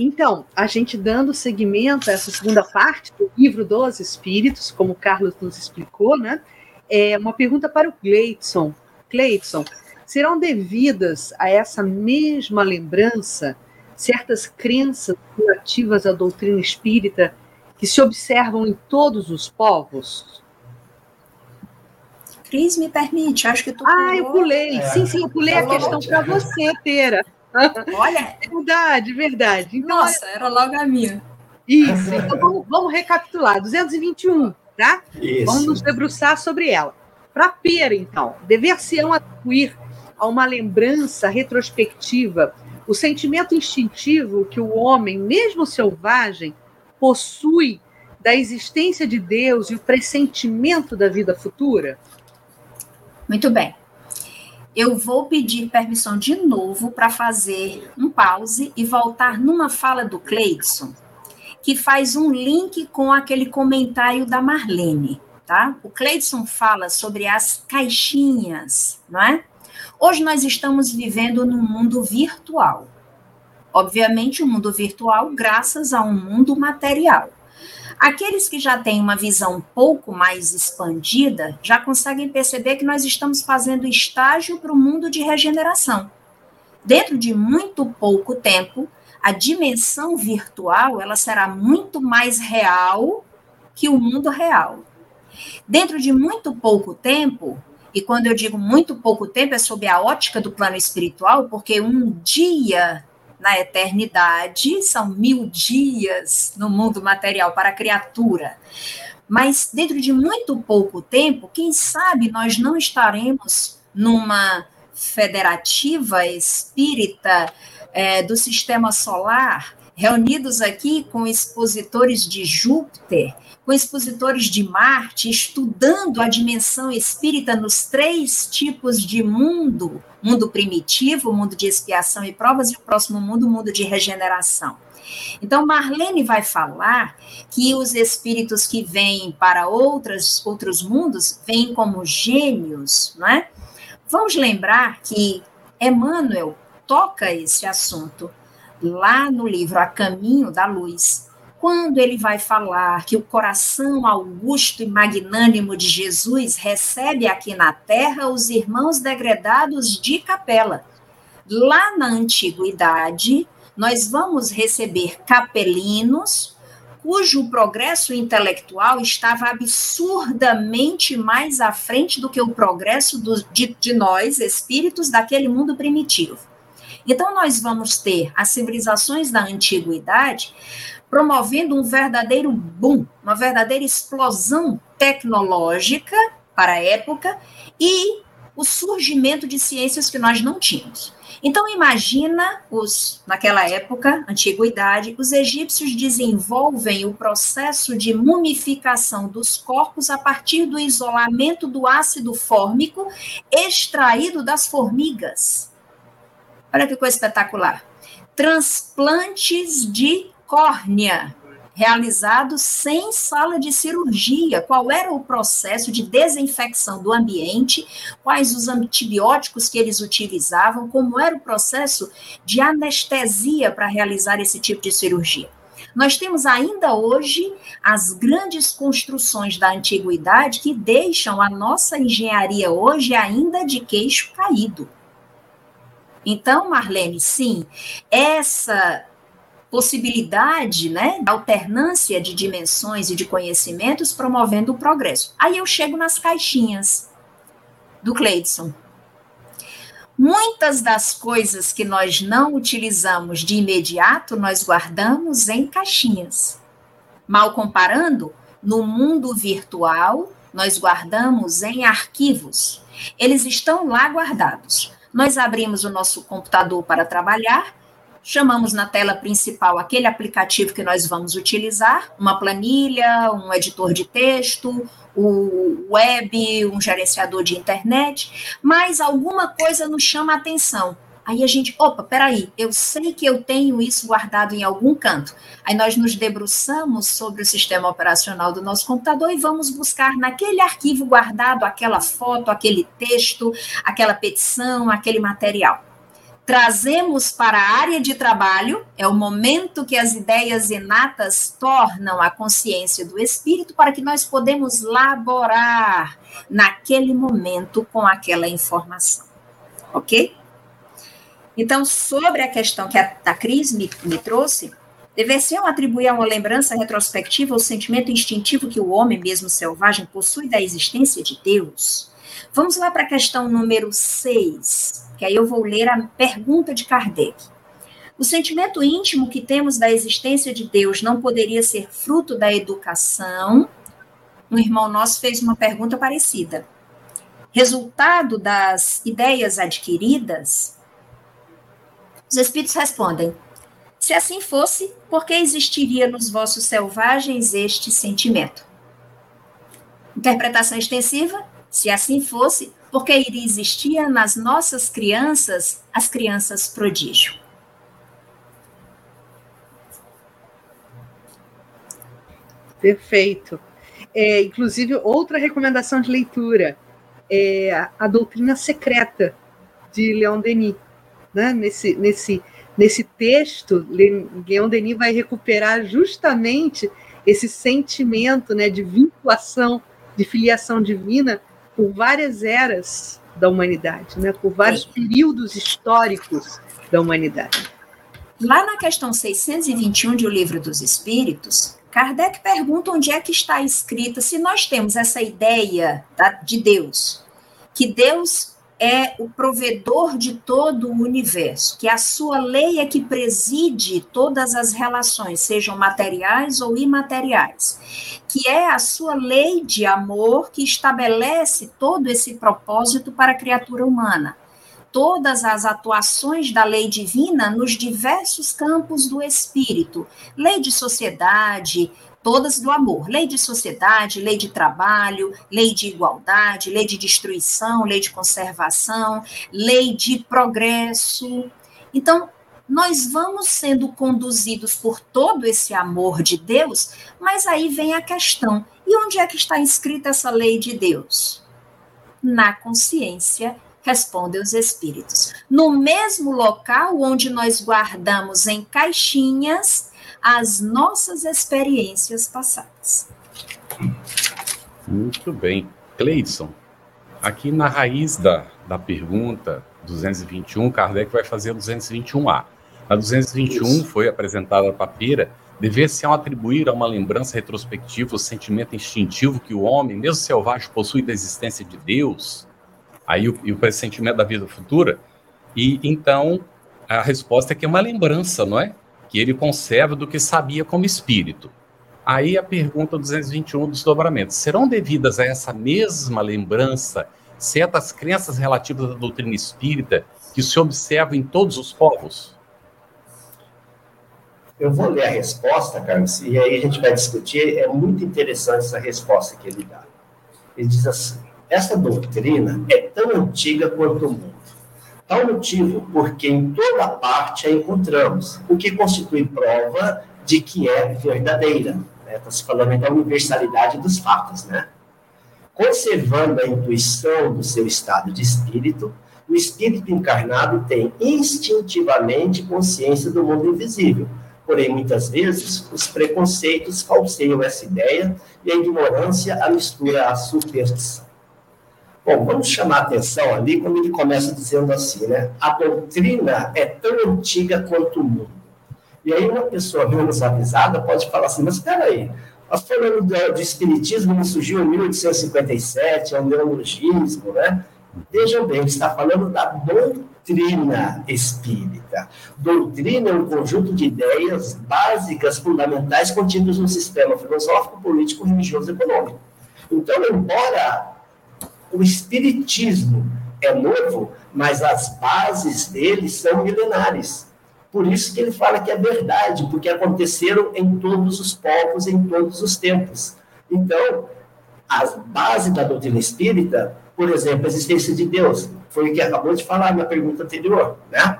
Então, a gente dando seguimento a essa segunda parte do livro dos Espíritos, como o Carlos nos explicou, né? É uma pergunta para o Cleidson. Cleidson, serão devidas a essa mesma lembrança certas crenças relativas à doutrina espírita que se observam em todos os povos? Cris, me permite, acho que tu Ah, eu pulei. É. Sim, sim, eu pulei a questão para você, Teira. Olha. Verdade, verdade. Então, Nossa, era logo a minha. Isso, então vamos, vamos recapitular. 221, tá? Isso. Vamos nos debruçar sobre ela. Para Pera, então, dever-se-ão atribuir a uma lembrança retrospectiva o sentimento instintivo que o homem, mesmo selvagem, possui da existência de Deus e o pressentimento da vida futura? Muito bem. Eu vou pedir permissão de novo para fazer um pause e voltar numa fala do Cleidson, que faz um link com aquele comentário da Marlene, tá? O Cleidson fala sobre as caixinhas, não é? Hoje nós estamos vivendo num mundo virtual. Obviamente, um mundo virtual graças a um mundo material. Aqueles que já têm uma visão um pouco mais expandida já conseguem perceber que nós estamos fazendo estágio para o mundo de regeneração. Dentro de muito pouco tempo, a dimensão virtual ela será muito mais real que o mundo real. Dentro de muito pouco tempo, e quando eu digo muito pouco tempo, é sob a ótica do plano espiritual, porque um dia na eternidade são mil dias no mundo material para a criatura. Mas dentro de muito pouco tempo, quem sabe nós não estaremos numa federativa espírita é, do sistema solar, reunidos aqui com expositores de Júpiter, com expositores de Marte, estudando a dimensão espírita nos três tipos de mundo: mundo primitivo, mundo de expiação e provas, e o próximo mundo, mundo de regeneração. Então, Marlene vai falar que os espíritos que vêm para outras, outros mundos vêm como gênios, não é? Vamos lembrar que Emmanuel toca esse assunto lá no livro A Caminho da Luz, quando ele vai falar que o coração augusto e magnânimo de Jesus recebe aqui na terra os irmãos degredados de capela. Lá na antiguidade, nós vamos receber capelinos cujo progresso intelectual estava absurdamente mais à frente do que o progresso do, de, de nós, espíritos daquele mundo primitivo. Então, nós vamos ter as civilizações da antiguidade promovendo um verdadeiro boom, uma verdadeira explosão tecnológica para a época e o surgimento de ciências que nós não tínhamos. Então imagina os naquela época, antiguidade, os egípcios desenvolvem o processo de mumificação dos corpos a partir do isolamento do ácido fórmico extraído das formigas. Olha que coisa espetacular. Transplantes de córnea realizado sem sala de cirurgia. Qual era o processo de desinfecção do ambiente? Quais os antibióticos que eles utilizavam? Como era o processo de anestesia para realizar esse tipo de cirurgia? Nós temos ainda hoje as grandes construções da antiguidade que deixam a nossa engenharia hoje ainda de queixo caído. Então, Marlene, sim, essa possibilidade, né, alternância de dimensões e de conhecimentos promovendo o progresso. Aí eu chego nas caixinhas do Cleidson. Muitas das coisas que nós não utilizamos de imediato, nós guardamos em caixinhas. Mal comparando, no mundo virtual, nós guardamos em arquivos. Eles estão lá guardados. Nós abrimos o nosso computador para trabalhar, chamamos na tela principal aquele aplicativo que nós vamos utilizar, uma planilha, um editor de texto, o web, um gerenciador de internet, mas alguma coisa nos chama a atenção. Aí a gente, opa, peraí, eu sei que eu tenho isso guardado em algum canto. Aí nós nos debruçamos sobre o sistema operacional do nosso computador e vamos buscar naquele arquivo guardado aquela foto, aquele texto, aquela petição, aquele material trazemos para a área de trabalho, é o momento que as ideias inatas tornam a consciência do espírito para que nós podemos laborar naquele momento com aquela informação. Ok? Então, sobre a questão que a, a Cris me, me trouxe, dever-se atribuir a uma lembrança retrospectiva o sentimento instintivo que o homem, mesmo selvagem, possui da existência de Deus? Vamos lá para a questão número 6 que aí eu vou ler a pergunta de Kardec. O sentimento íntimo que temos da existência de Deus não poderia ser fruto da educação? Um irmão nosso fez uma pergunta parecida. Resultado das ideias adquiridas? Os espíritos respondem: se assim fosse, por que existiria nos vossos selvagens este sentimento? Interpretação extensiva: se assim fosse, porque iria existir nas nossas crianças as crianças prodígio. Perfeito. É, inclusive, outra recomendação de leitura é a Doutrina Secreta, de Leon Denis. Né? Nesse, nesse, nesse texto, Leon Denis vai recuperar justamente esse sentimento né, de vinculação, de filiação divina por várias eras da humanidade, né? por vários Sim. períodos históricos da humanidade. Lá na questão 621 de O Livro dos Espíritos, Kardec pergunta onde é que está escrita, se nós temos essa ideia de Deus, que Deus é o provedor de todo o universo, que a sua lei é que preside todas as relações, sejam materiais ou imateriais, que é a sua lei de amor que estabelece todo esse propósito para a criatura humana. todas as atuações da lei divina nos diversos campos do espírito, lei de sociedade, todas do amor. Lei de sociedade, lei de trabalho, lei de igualdade, lei de destruição, lei de conservação, lei de progresso. Então, nós vamos sendo conduzidos por todo esse amor de Deus, mas aí vem a questão: e onde é que está escrita essa lei de Deus? Na consciência, respondem os espíritos. No mesmo local onde nós guardamos em caixinhas as nossas experiências passadas. Muito bem. Cleidson, aqui na raiz da, da pergunta 221, Kardec vai fazer 221A. A 221 Isso. foi apresentada para Pira, dever-se atribuir a uma lembrança retrospectiva o sentimento instintivo que o homem, mesmo selvagem, possui da existência de Deus, aí o, e o pressentimento da vida futura, e então a resposta é que é uma lembrança, não é? Que ele conserva do que sabia como espírito. Aí a pergunta 221 dos dobramentos: serão devidas a essa mesma lembrança certas crenças relativas à doutrina espírita que se observam em todos os povos? Eu vou ler a resposta, Carlos, e aí a gente vai discutir. É muito interessante essa resposta que ele dá. Ele diz assim: essa doutrina é tão antiga quanto o mundo Tal motivo, porque em toda parte a encontramos, o que constitui prova de que é verdadeira. Está né? Tá se falando da universalidade dos fatos, né? Conservando a intuição do seu estado de espírito, o espírito encarnado tem instintivamente consciência do mundo invisível. Porém, muitas vezes, os preconceitos falseiam essa ideia e a ignorância a mistura à superstição. Bom, vamos chamar a atenção ali quando ele começa dizendo assim, né? A doutrina é tão antiga quanto o mundo. E aí uma pessoa menos avisada pode falar assim, mas espera aí, nós falando do, do espiritismo que surgiu em 1857, é o neologismo, né? Vejam bem, está falando da doutrina espírita. Doutrina é um conjunto de ideias básicas, fundamentais, contidas no sistema filosófico, político, religioso e econômico. Então, embora o espiritismo é novo, mas as bases dele são milenares. Por isso que ele fala que é verdade, porque aconteceram em todos os povos, em todos os tempos. Então, a base da doutrina espírita, por exemplo, a existência de Deus, foi o que acabou de falar na pergunta anterior, né?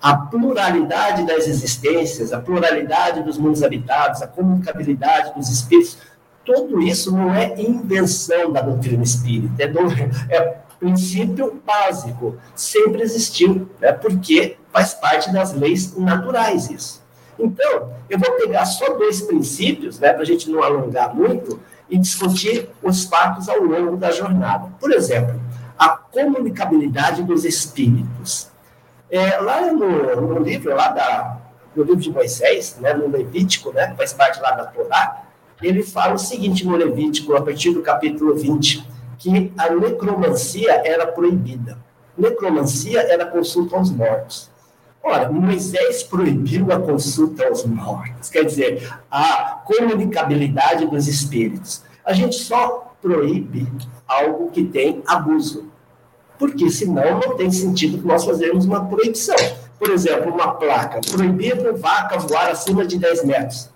A pluralidade das existências, a pluralidade dos mundos habitados, a comunicabilidade dos espíritos, tudo isso não é invenção da doutrina espírita, é, do, é princípio básico, sempre existiu, né, porque faz parte das leis naturais isso. Então, eu vou pegar só dois princípios, né, para a gente não alongar muito, e discutir os fatos ao longo da jornada. Por exemplo, a comunicabilidade dos espíritos. É, lá no, no, livro, lá da, no livro de Moisés, né, no Levítico, né, faz parte lá da Torá, ele fala o seguinte no Levítico, a partir do capítulo 20, que a necromancia era proibida. Necromancia era consulta aos mortos. Ora, Moisés proibiu a consulta aos mortos, quer dizer, a comunicabilidade dos espíritos. A gente só proíbe algo que tem abuso, porque senão não tem sentido nós fazermos uma proibição. Por exemplo, uma placa, proibido vaca voar acima de 10 metros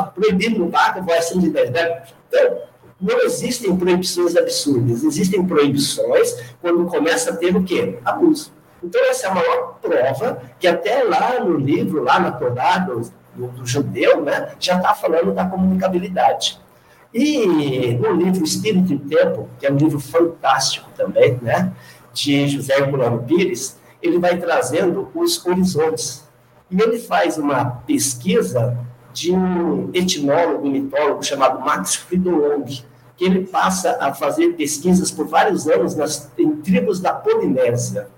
proibido no barco voar acima de 10 metros. Então, não existem proibições absurdas, existem proibições quando começa a ter o quê? Abuso. Então, essa é a maior prova que até lá no livro, lá na Torá do, do, do judeu, né, já está falando da comunicabilidade. E no livro Espírito e Tempo, que é um livro fantástico também, né, de José Herculano Pires, ele vai trazendo os horizontes. E ele faz uma pesquisa de um etnólogo, mitólogo chamado Max Fridolong, que ele passa a fazer pesquisas por vários anos nas, em tribos da Polinésia.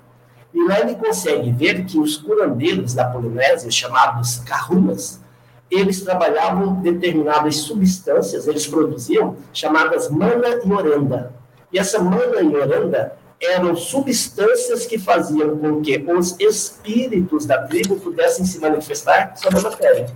E lá ele consegue ver que os curandeiros da Polinésia, chamados kahunas, eles trabalhavam determinadas substâncias, eles produziam, chamadas mana e oranda. E essa mana e oranda eram substâncias que faziam com que os espíritos da tribo pudessem se manifestar sobre a matéria.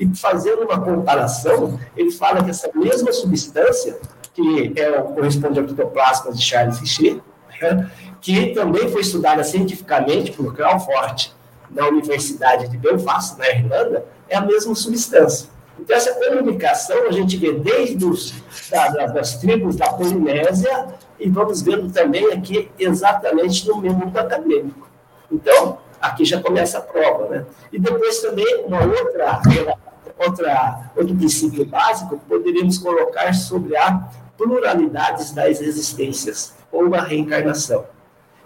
E fazendo uma comparação, ele fala que essa mesma substância, que é, corresponde ao ectoplasma de Charles Richer, né, que também foi estudada cientificamente por Crawford na Universidade de Belfast, na Irlanda, é a mesma substância. Então, essa comunicação a gente vê desde os, da, das tribos da Polinésia e vamos vendo também aqui exatamente no mundo acadêmico. Então, aqui já começa a prova. Né? E depois também uma outra, outra, outro princípio básico poderíamos colocar sobre a pluralidade das existências ou a reencarnação.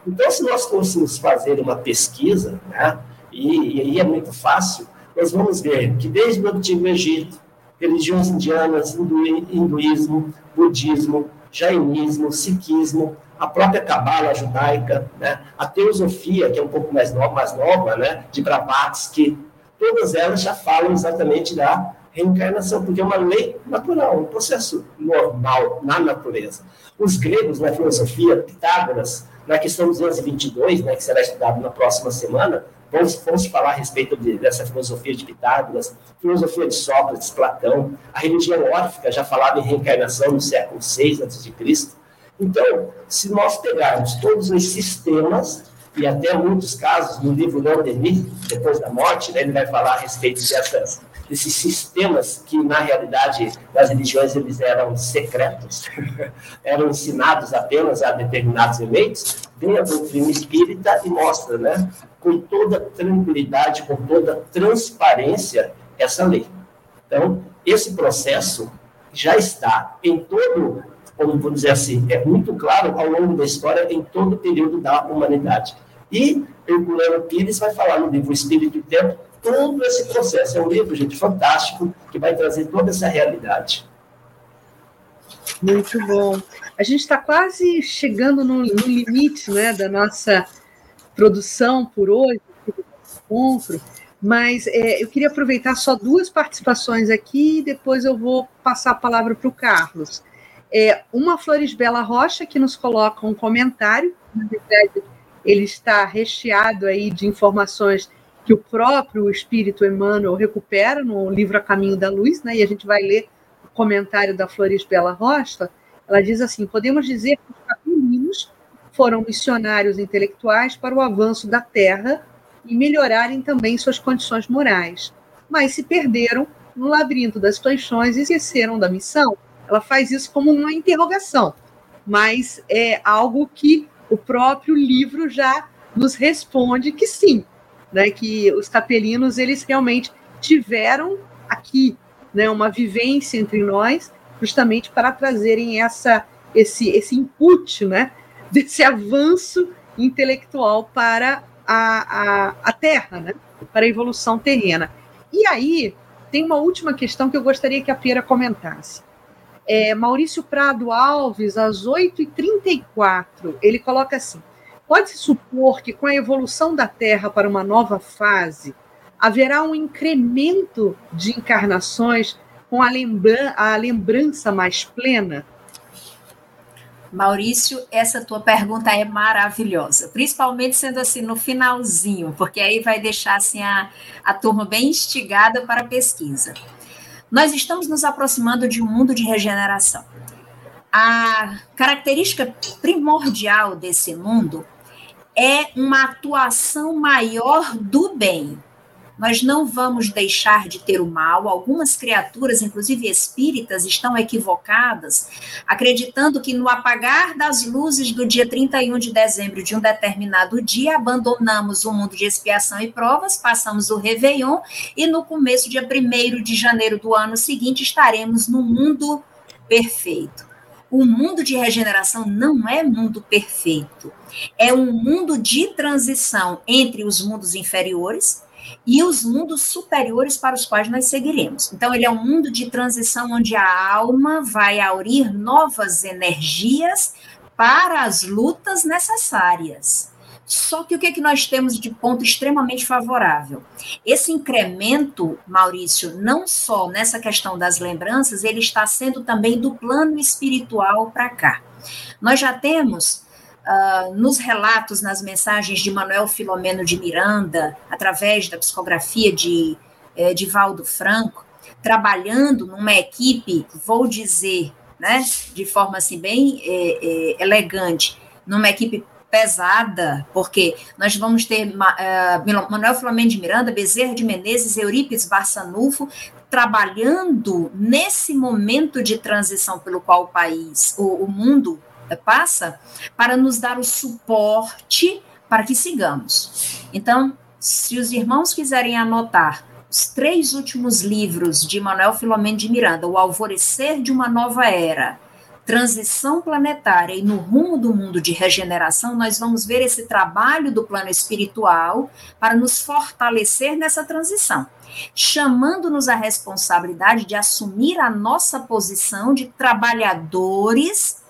Então, se nós fôssemos fazer uma pesquisa, né, e, e aí é muito fácil, nós vamos ver que desde o Antigo Egito, religiões indianas, hinduísmo, budismo, jainismo, sikhismo, a própria cabala judaica, né, a teosofia, que é um pouco mais nova, mais nova né, de Blavatsky, todas elas já falam exatamente da reencarnação, porque é uma lei natural, um processo normal na natureza. Os gregos, na filosofia, Pitágoras, na questão 222, né, que será estudado na próxima semana, vamos, vamos falar a respeito de, dessa filosofia de Pitágoras, filosofia de Sócrates, Platão, a religião órfica já falava em reencarnação no século VI a.C. Então, se nós pegarmos todos os sistemas, e até muitos casos, no livro Leon Denis, depois da morte, né, ele vai falar a respeito dessas desses sistemas que, na realidade, nas religiões eles eram secretos, eram ensinados apenas a determinados eleitos, vem a doutrina espírita e mostra, né, com toda tranquilidade, com toda transparência, essa lei. Então, esse processo já está em todo, como vou dizer assim, é muito claro ao longo da história, em todo o período da humanidade. E Herculano Pires vai falar no livro Espírito e Tempo todo esse processo. É um livro, gente, fantástico, que vai trazer toda essa realidade. Muito bom. A gente está quase chegando no, no, limite né, da nossa produção por hoje, encontro, mas é, eu queria aproveitar só duas participações aqui e depois eu vou passar a palavra para o Carlos. É, uma Flores Bela Rocha, que nos coloca um comentário, na verdade, ele está recheado aí de informações que o próprio Espírito Emmanuel recupera no livro A Caminho da Luz, né? e a gente vai ler o comentário da Floris Bela Rocha. Ela diz assim: podemos dizer que os capelinos foram missionários intelectuais para o avanço da Terra e melhorarem também suas condições morais, mas se perderam no labirinto das paixões e esqueceram da missão. Ela faz isso como uma interrogação, mas é algo que o próprio livro já nos responde que sim, né, que os capelinos eles realmente tiveram aqui né, uma vivência entre nós, justamente para trazerem essa, esse, esse input, né, desse avanço intelectual para a, a, a Terra, né, para a evolução terrena. E aí tem uma última questão que eu gostaria que a Pera comentasse. É, Maurício Prado Alves, às 8h34, ele coloca assim: Pode-se supor que, com a evolução da Terra para uma nova fase, haverá um incremento de encarnações com a, a lembrança mais plena? Maurício, essa tua pergunta é maravilhosa, principalmente sendo assim no finalzinho, porque aí vai deixar assim a, a turma bem instigada para a pesquisa. Nós estamos nos aproximando de um mundo de regeneração. A característica primordial desse mundo é uma atuação maior do bem. Nós não vamos deixar de ter o mal. Algumas criaturas, inclusive espíritas, estão equivocadas, acreditando que no apagar das luzes do dia 31 de dezembro de um determinado dia, abandonamos o mundo de expiação e provas, passamos o Réveillon e no começo, dia 1 de janeiro do ano seguinte, estaremos no mundo perfeito o mundo de regeneração não é mundo perfeito. É um mundo de transição entre os mundos inferiores e os mundos superiores para os quais nós seguiremos. Então, ele é um mundo de transição onde a alma vai aurir novas energias para as lutas necessárias. Só que o que, é que nós temos de ponto extremamente favorável? Esse incremento, Maurício, não só nessa questão das lembranças, ele está sendo também do plano espiritual para cá. Nós já temos uh, nos relatos, nas mensagens de Manuel Filomeno de Miranda, através da psicografia de, eh, de Valdo Franco, trabalhando numa equipe, vou dizer, né, de forma assim bem eh, eh, elegante, numa equipe pesada, porque nós vamos ter uh, Manuel Flamengo de Miranda, Bezerra de Menezes, Eurípides Barçanufo, trabalhando nesse momento de transição pelo qual o país, o, o mundo passa, para nos dar o suporte para que sigamos. Então, se os irmãos quiserem anotar os três últimos livros de Manuel Filomeno de Miranda, O Alvorecer de uma Nova Era, Transição Planetária e No Rumo do Mundo de Regeneração, nós vamos ver esse trabalho do plano espiritual para nos fortalecer nessa transição, chamando-nos a responsabilidade de assumir a nossa posição de trabalhadores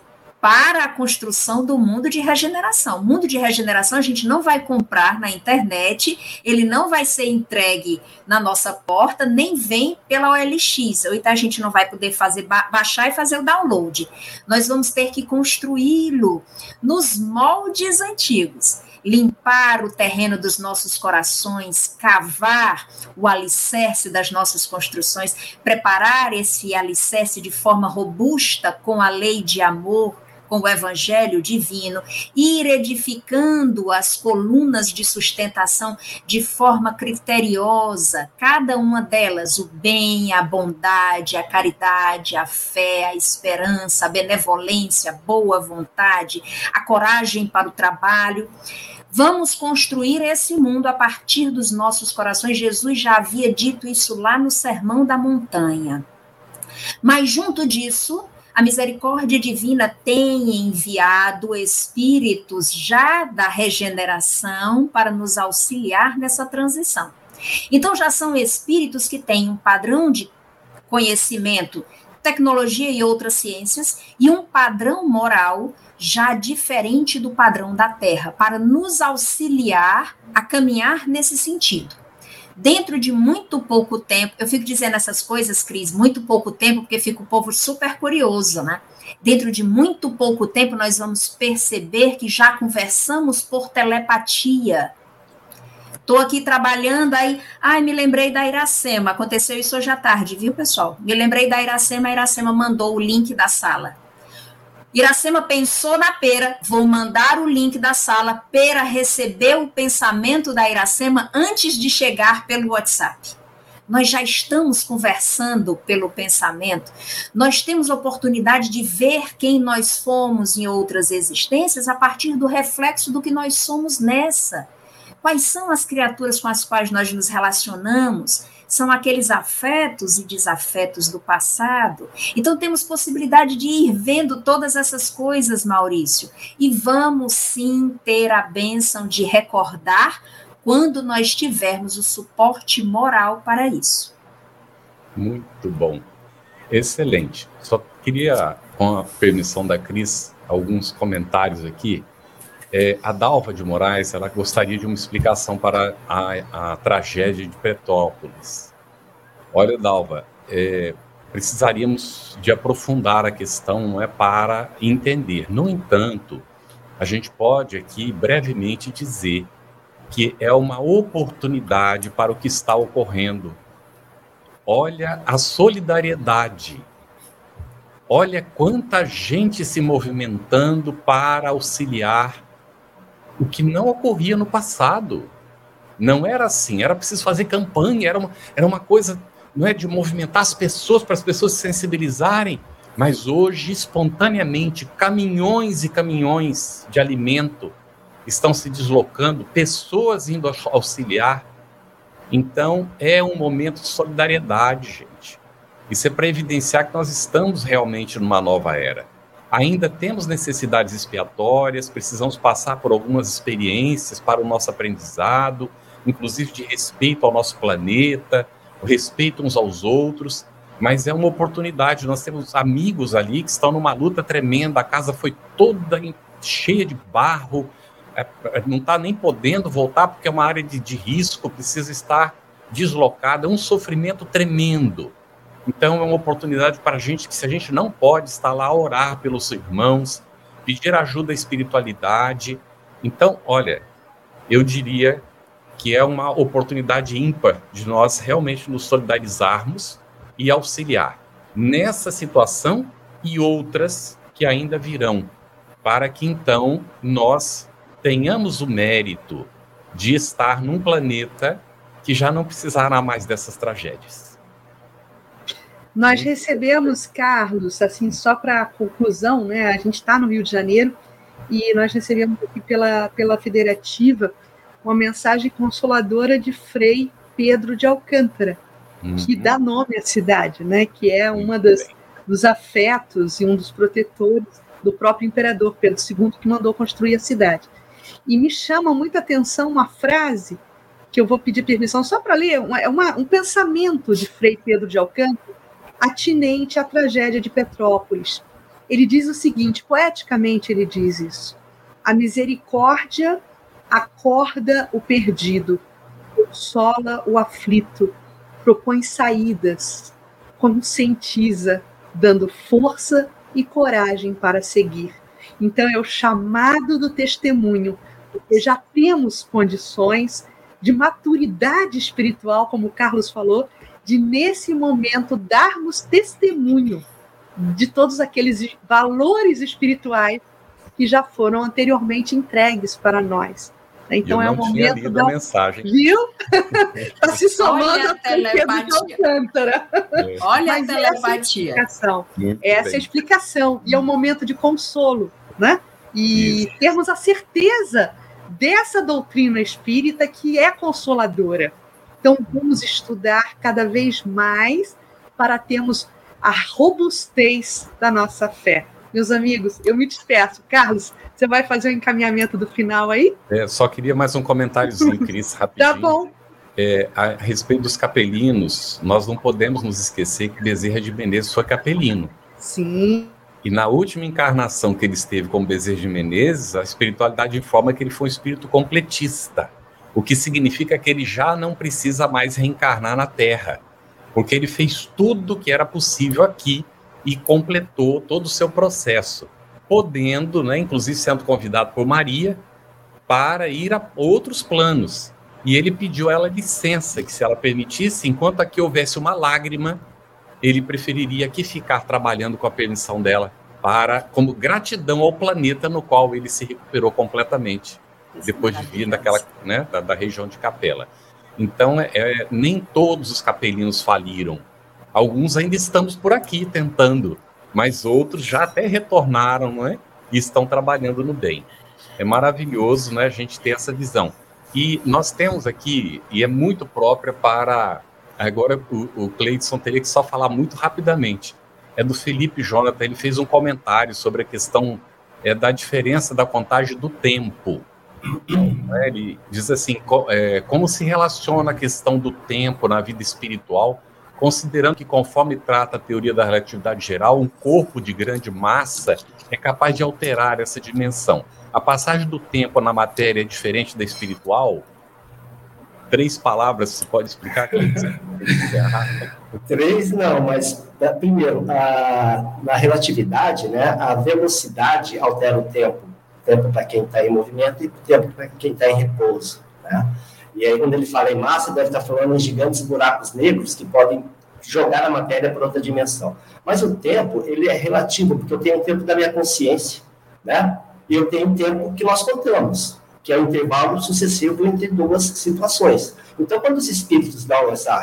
para a construção do mundo de regeneração. O mundo de regeneração a gente não vai comprar na internet, ele não vai ser entregue na nossa porta, nem vem pela OLX. Ou então a gente não vai poder fazer baixar e fazer o download. Nós vamos ter que construí-lo nos moldes antigos limpar o terreno dos nossos corações, cavar o alicerce das nossas construções, preparar esse alicerce de forma robusta com a lei de amor, com o evangelho divino, ir edificando as colunas de sustentação de forma criteriosa, cada uma delas, o bem, a bondade, a caridade, a fé, a esperança, a benevolência, a boa vontade, a coragem para o trabalho. Vamos construir esse mundo a partir dos nossos corações. Jesus já havia dito isso lá no Sermão da Montanha. Mas junto disso, a misericórdia divina tem enviado espíritos já da regeneração para nos auxiliar nessa transição. Então, já são espíritos que têm um padrão de conhecimento, tecnologia e outras ciências, e um padrão moral já diferente do padrão da Terra, para nos auxiliar a caminhar nesse sentido dentro de muito pouco tempo, eu fico dizendo essas coisas, Cris, muito pouco tempo, porque fica o povo super curioso, né? Dentro de muito pouco tempo, nós vamos perceber que já conversamos por telepatia. Estou aqui trabalhando, aí, ai, me lembrei da Iracema. Aconteceu isso hoje à tarde, viu, pessoal? Me lembrei da Iracema, a Iracema mandou o link da sala. Iracema pensou na Pera, vou mandar o link da sala. Pera recebeu o pensamento da Iracema antes de chegar pelo WhatsApp. Nós já estamos conversando pelo pensamento, nós temos a oportunidade de ver quem nós fomos em outras existências a partir do reflexo do que nós somos nessa. Quais são as criaturas com as quais nós nos relacionamos? São aqueles afetos e desafetos do passado. Então temos possibilidade de ir vendo todas essas coisas, Maurício, e vamos sim ter a bênção de recordar quando nós tivermos o suporte moral para isso. Muito bom. Excelente. Só queria, com a permissão da Cris, alguns comentários aqui. É, a Dalva de Moraes, ela gostaria de uma explicação para a, a tragédia de Petrópolis. Olha, Dalva, é, precisaríamos de aprofundar a questão, não é para entender. No entanto, a gente pode aqui brevemente dizer que é uma oportunidade para o que está ocorrendo. Olha a solidariedade Olha quanta gente se movimentando para auxiliar o que não ocorria no passado. Não era assim, era preciso fazer campanha, era uma, era uma coisa não é de movimentar as pessoas para as pessoas se sensibilizarem, mas hoje espontaneamente caminhões e caminhões de alimento estão se deslocando, pessoas indo auxiliar. Então é um momento de solidariedade, gente. Isso é para evidenciar que nós estamos realmente numa nova era ainda temos necessidades expiatórias, precisamos passar por algumas experiências para o nosso aprendizado, inclusive de respeito ao nosso planeta, respeito uns aos outros, mas é uma oportunidade. Nós temos amigos ali que estão numa luta tremenda, a casa foi toda cheia de barro, é, não está nem podendo voltar porque é uma área de, de risco, precisa estar deslocada, é um sofrimento tremendo. Então, é uma oportunidade para a gente que, se a gente não pode estar lá, orar pelos irmãos, pedir ajuda à espiritualidade. Então, olha, eu diria que é uma oportunidade ímpar de nós realmente nos solidarizarmos e auxiliar nessa situação e outras que ainda virão, para que então nós tenhamos o mérito de estar num planeta que já não precisará mais dessas tragédias. Nós recebemos, Carlos, assim, só para conclusão, né? A gente está no Rio de Janeiro e nós recebemos aqui pela, pela Federativa uma mensagem consoladora de Frei Pedro de Alcântara, uhum. que dá nome à cidade, né? Que é uma das dos afetos e um dos protetores do próprio imperador Pedro II que mandou construir a cidade. E me chama muita atenção uma frase que eu vou pedir permissão só para ler, uma, é uma, um pensamento de Frei Pedro de Alcântara atinente à tragédia de Petrópolis. Ele diz o seguinte, poeticamente ele diz isso: a misericórdia acorda o perdido, consola o aflito, propõe saídas, conscientiza, dando força e coragem para seguir. Então é o chamado do testemunho, porque já temos condições de maturidade espiritual, como o Carlos falou, de nesse momento darmos testemunho de todos aqueles valores espirituais que já foram anteriormente entregues para nós. Então é o momento da mensagem. Viu? Está se somando Olha a telepatia. É. Olha Mas a telepatia. Essa, explicação, essa é a explicação e é um momento de consolo, né? E Isso. termos a certeza dessa doutrina espírita que é consoladora. Então, vamos estudar cada vez mais para termos a robustez da nossa fé. Meus amigos, eu me despeço. Carlos, você vai fazer o encaminhamento do final aí? É, só queria mais um comentáriozinho, Cris, rapidinho. tá bom. É, a respeito dos capelinos, nós não podemos nos esquecer que Bezerra de Menezes foi capelino. Sim. E na última encarnação que ele esteve como Bezerra de Menezes, a espiritualidade informa que ele foi um espírito completista, o que significa que ele já não precisa mais reencarnar na Terra, porque ele fez tudo o que era possível aqui e completou todo o seu processo, podendo, né, inclusive sendo convidado por Maria, para ir a outros planos. E ele pediu a ela licença, que se ela permitisse, enquanto aqui houvesse uma lágrima, ele preferiria aqui ficar trabalhando com a permissão dela para como gratidão ao planeta no qual ele se recuperou completamente depois de vir daquela né, da, da, região de Capela. Então, é, é, nem todos os capelinos faliram. Alguns ainda estamos por aqui tentando, mas outros já até retornaram, não é? E estão trabalhando no bem. É maravilhoso, né? A gente ter essa visão. E nós temos aqui, e é muito própria para Agora o, o Cleidson teria que só falar muito rapidamente. É do Felipe Jonathan, ele fez um comentário sobre a questão é, da diferença da contagem do tempo. É, ele diz assim: é, como se relaciona a questão do tempo na vida espiritual, considerando que, conforme trata a teoria da relatividade geral, um corpo de grande massa é capaz de alterar essa dimensão. A passagem do tempo na matéria é diferente da espiritual? três palavras, você pode explicar? três não, mas primeiro, a, na relatividade, né, a velocidade altera o tempo. Tempo para quem está em movimento e tempo para quem está em repouso. Né? E aí, quando ele fala em massa, deve estar tá falando em gigantes buracos negros que podem jogar a matéria para outra dimensão. Mas o tempo, ele é relativo, porque eu tenho o tempo da minha consciência, né? E eu tenho o tempo que nós contamos que é o intervalo sucessivo entre duas situações. Então, quando os espíritos dão essa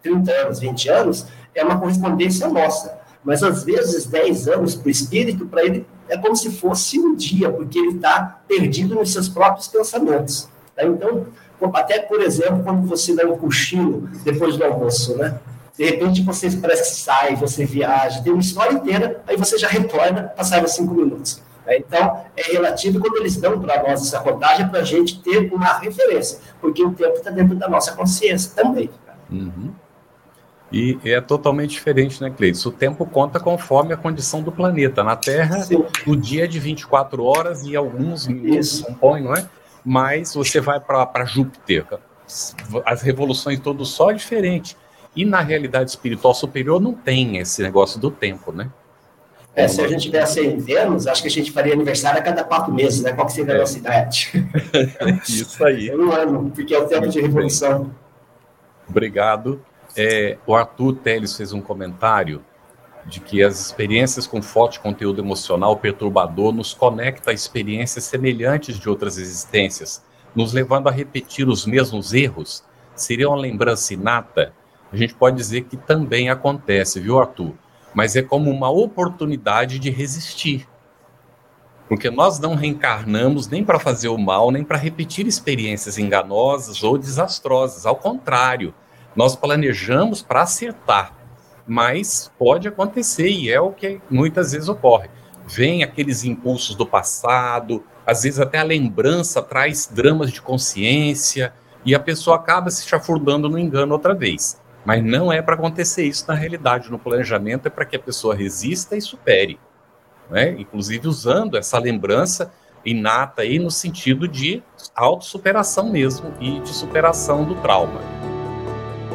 30 anos, 20 anos, é uma correspondência nossa. Mas, às vezes, 10 anos para o espírito, para ele, é como se fosse um dia, porque ele está perdido nos seus próprios pensamentos. Tá? Então, até, por exemplo, quando você dá um cochilo depois do almoço, né? De repente, você parece que sai, você viaja, tem uma história inteira, aí você já retorna, passaram cinco minutos. Né? Então, é relativo quando eles dão para nós essa contagem para a gente ter uma referência, porque o tempo está dentro da nossa consciência também. Uhum. E é totalmente diferente, né, Cleiton? O tempo conta conforme a condição do planeta. Na Terra, Sim. o dia é de 24 horas e alguns minutos compõem, não é? Mas você vai para Júpiter, as revoluções todo sol é diferente. E na realidade espiritual superior não tem esse negócio do tempo, né? É, se a gente tivesse em Vênus, acho que a gente faria aniversário a cada quatro meses, né? Qual que seria a nossa idade? Isso aí. um ano, porque é o tempo Muito de revolução. Obrigado. É, o Arthur Teles fez um comentário de que as experiências com forte conteúdo emocional perturbador nos conecta a experiências semelhantes de outras existências, nos levando a repetir os mesmos erros, seria uma lembrança inata? A gente pode dizer que também acontece, viu, Arthur? Mas é como uma oportunidade de resistir. Porque nós não reencarnamos nem para fazer o mal, nem para repetir experiências enganosas ou desastrosas. Ao contrário, nós planejamos para acertar. Mas pode acontecer, e é o que muitas vezes ocorre. Vem aqueles impulsos do passado, às vezes até a lembrança traz dramas de consciência, e a pessoa acaba se chafurdando no engano outra vez. Mas não é para acontecer isso na realidade, no planejamento é para que a pessoa resista e supere né? inclusive usando essa lembrança inata aí no sentido de autossuperação mesmo e de superação do trauma.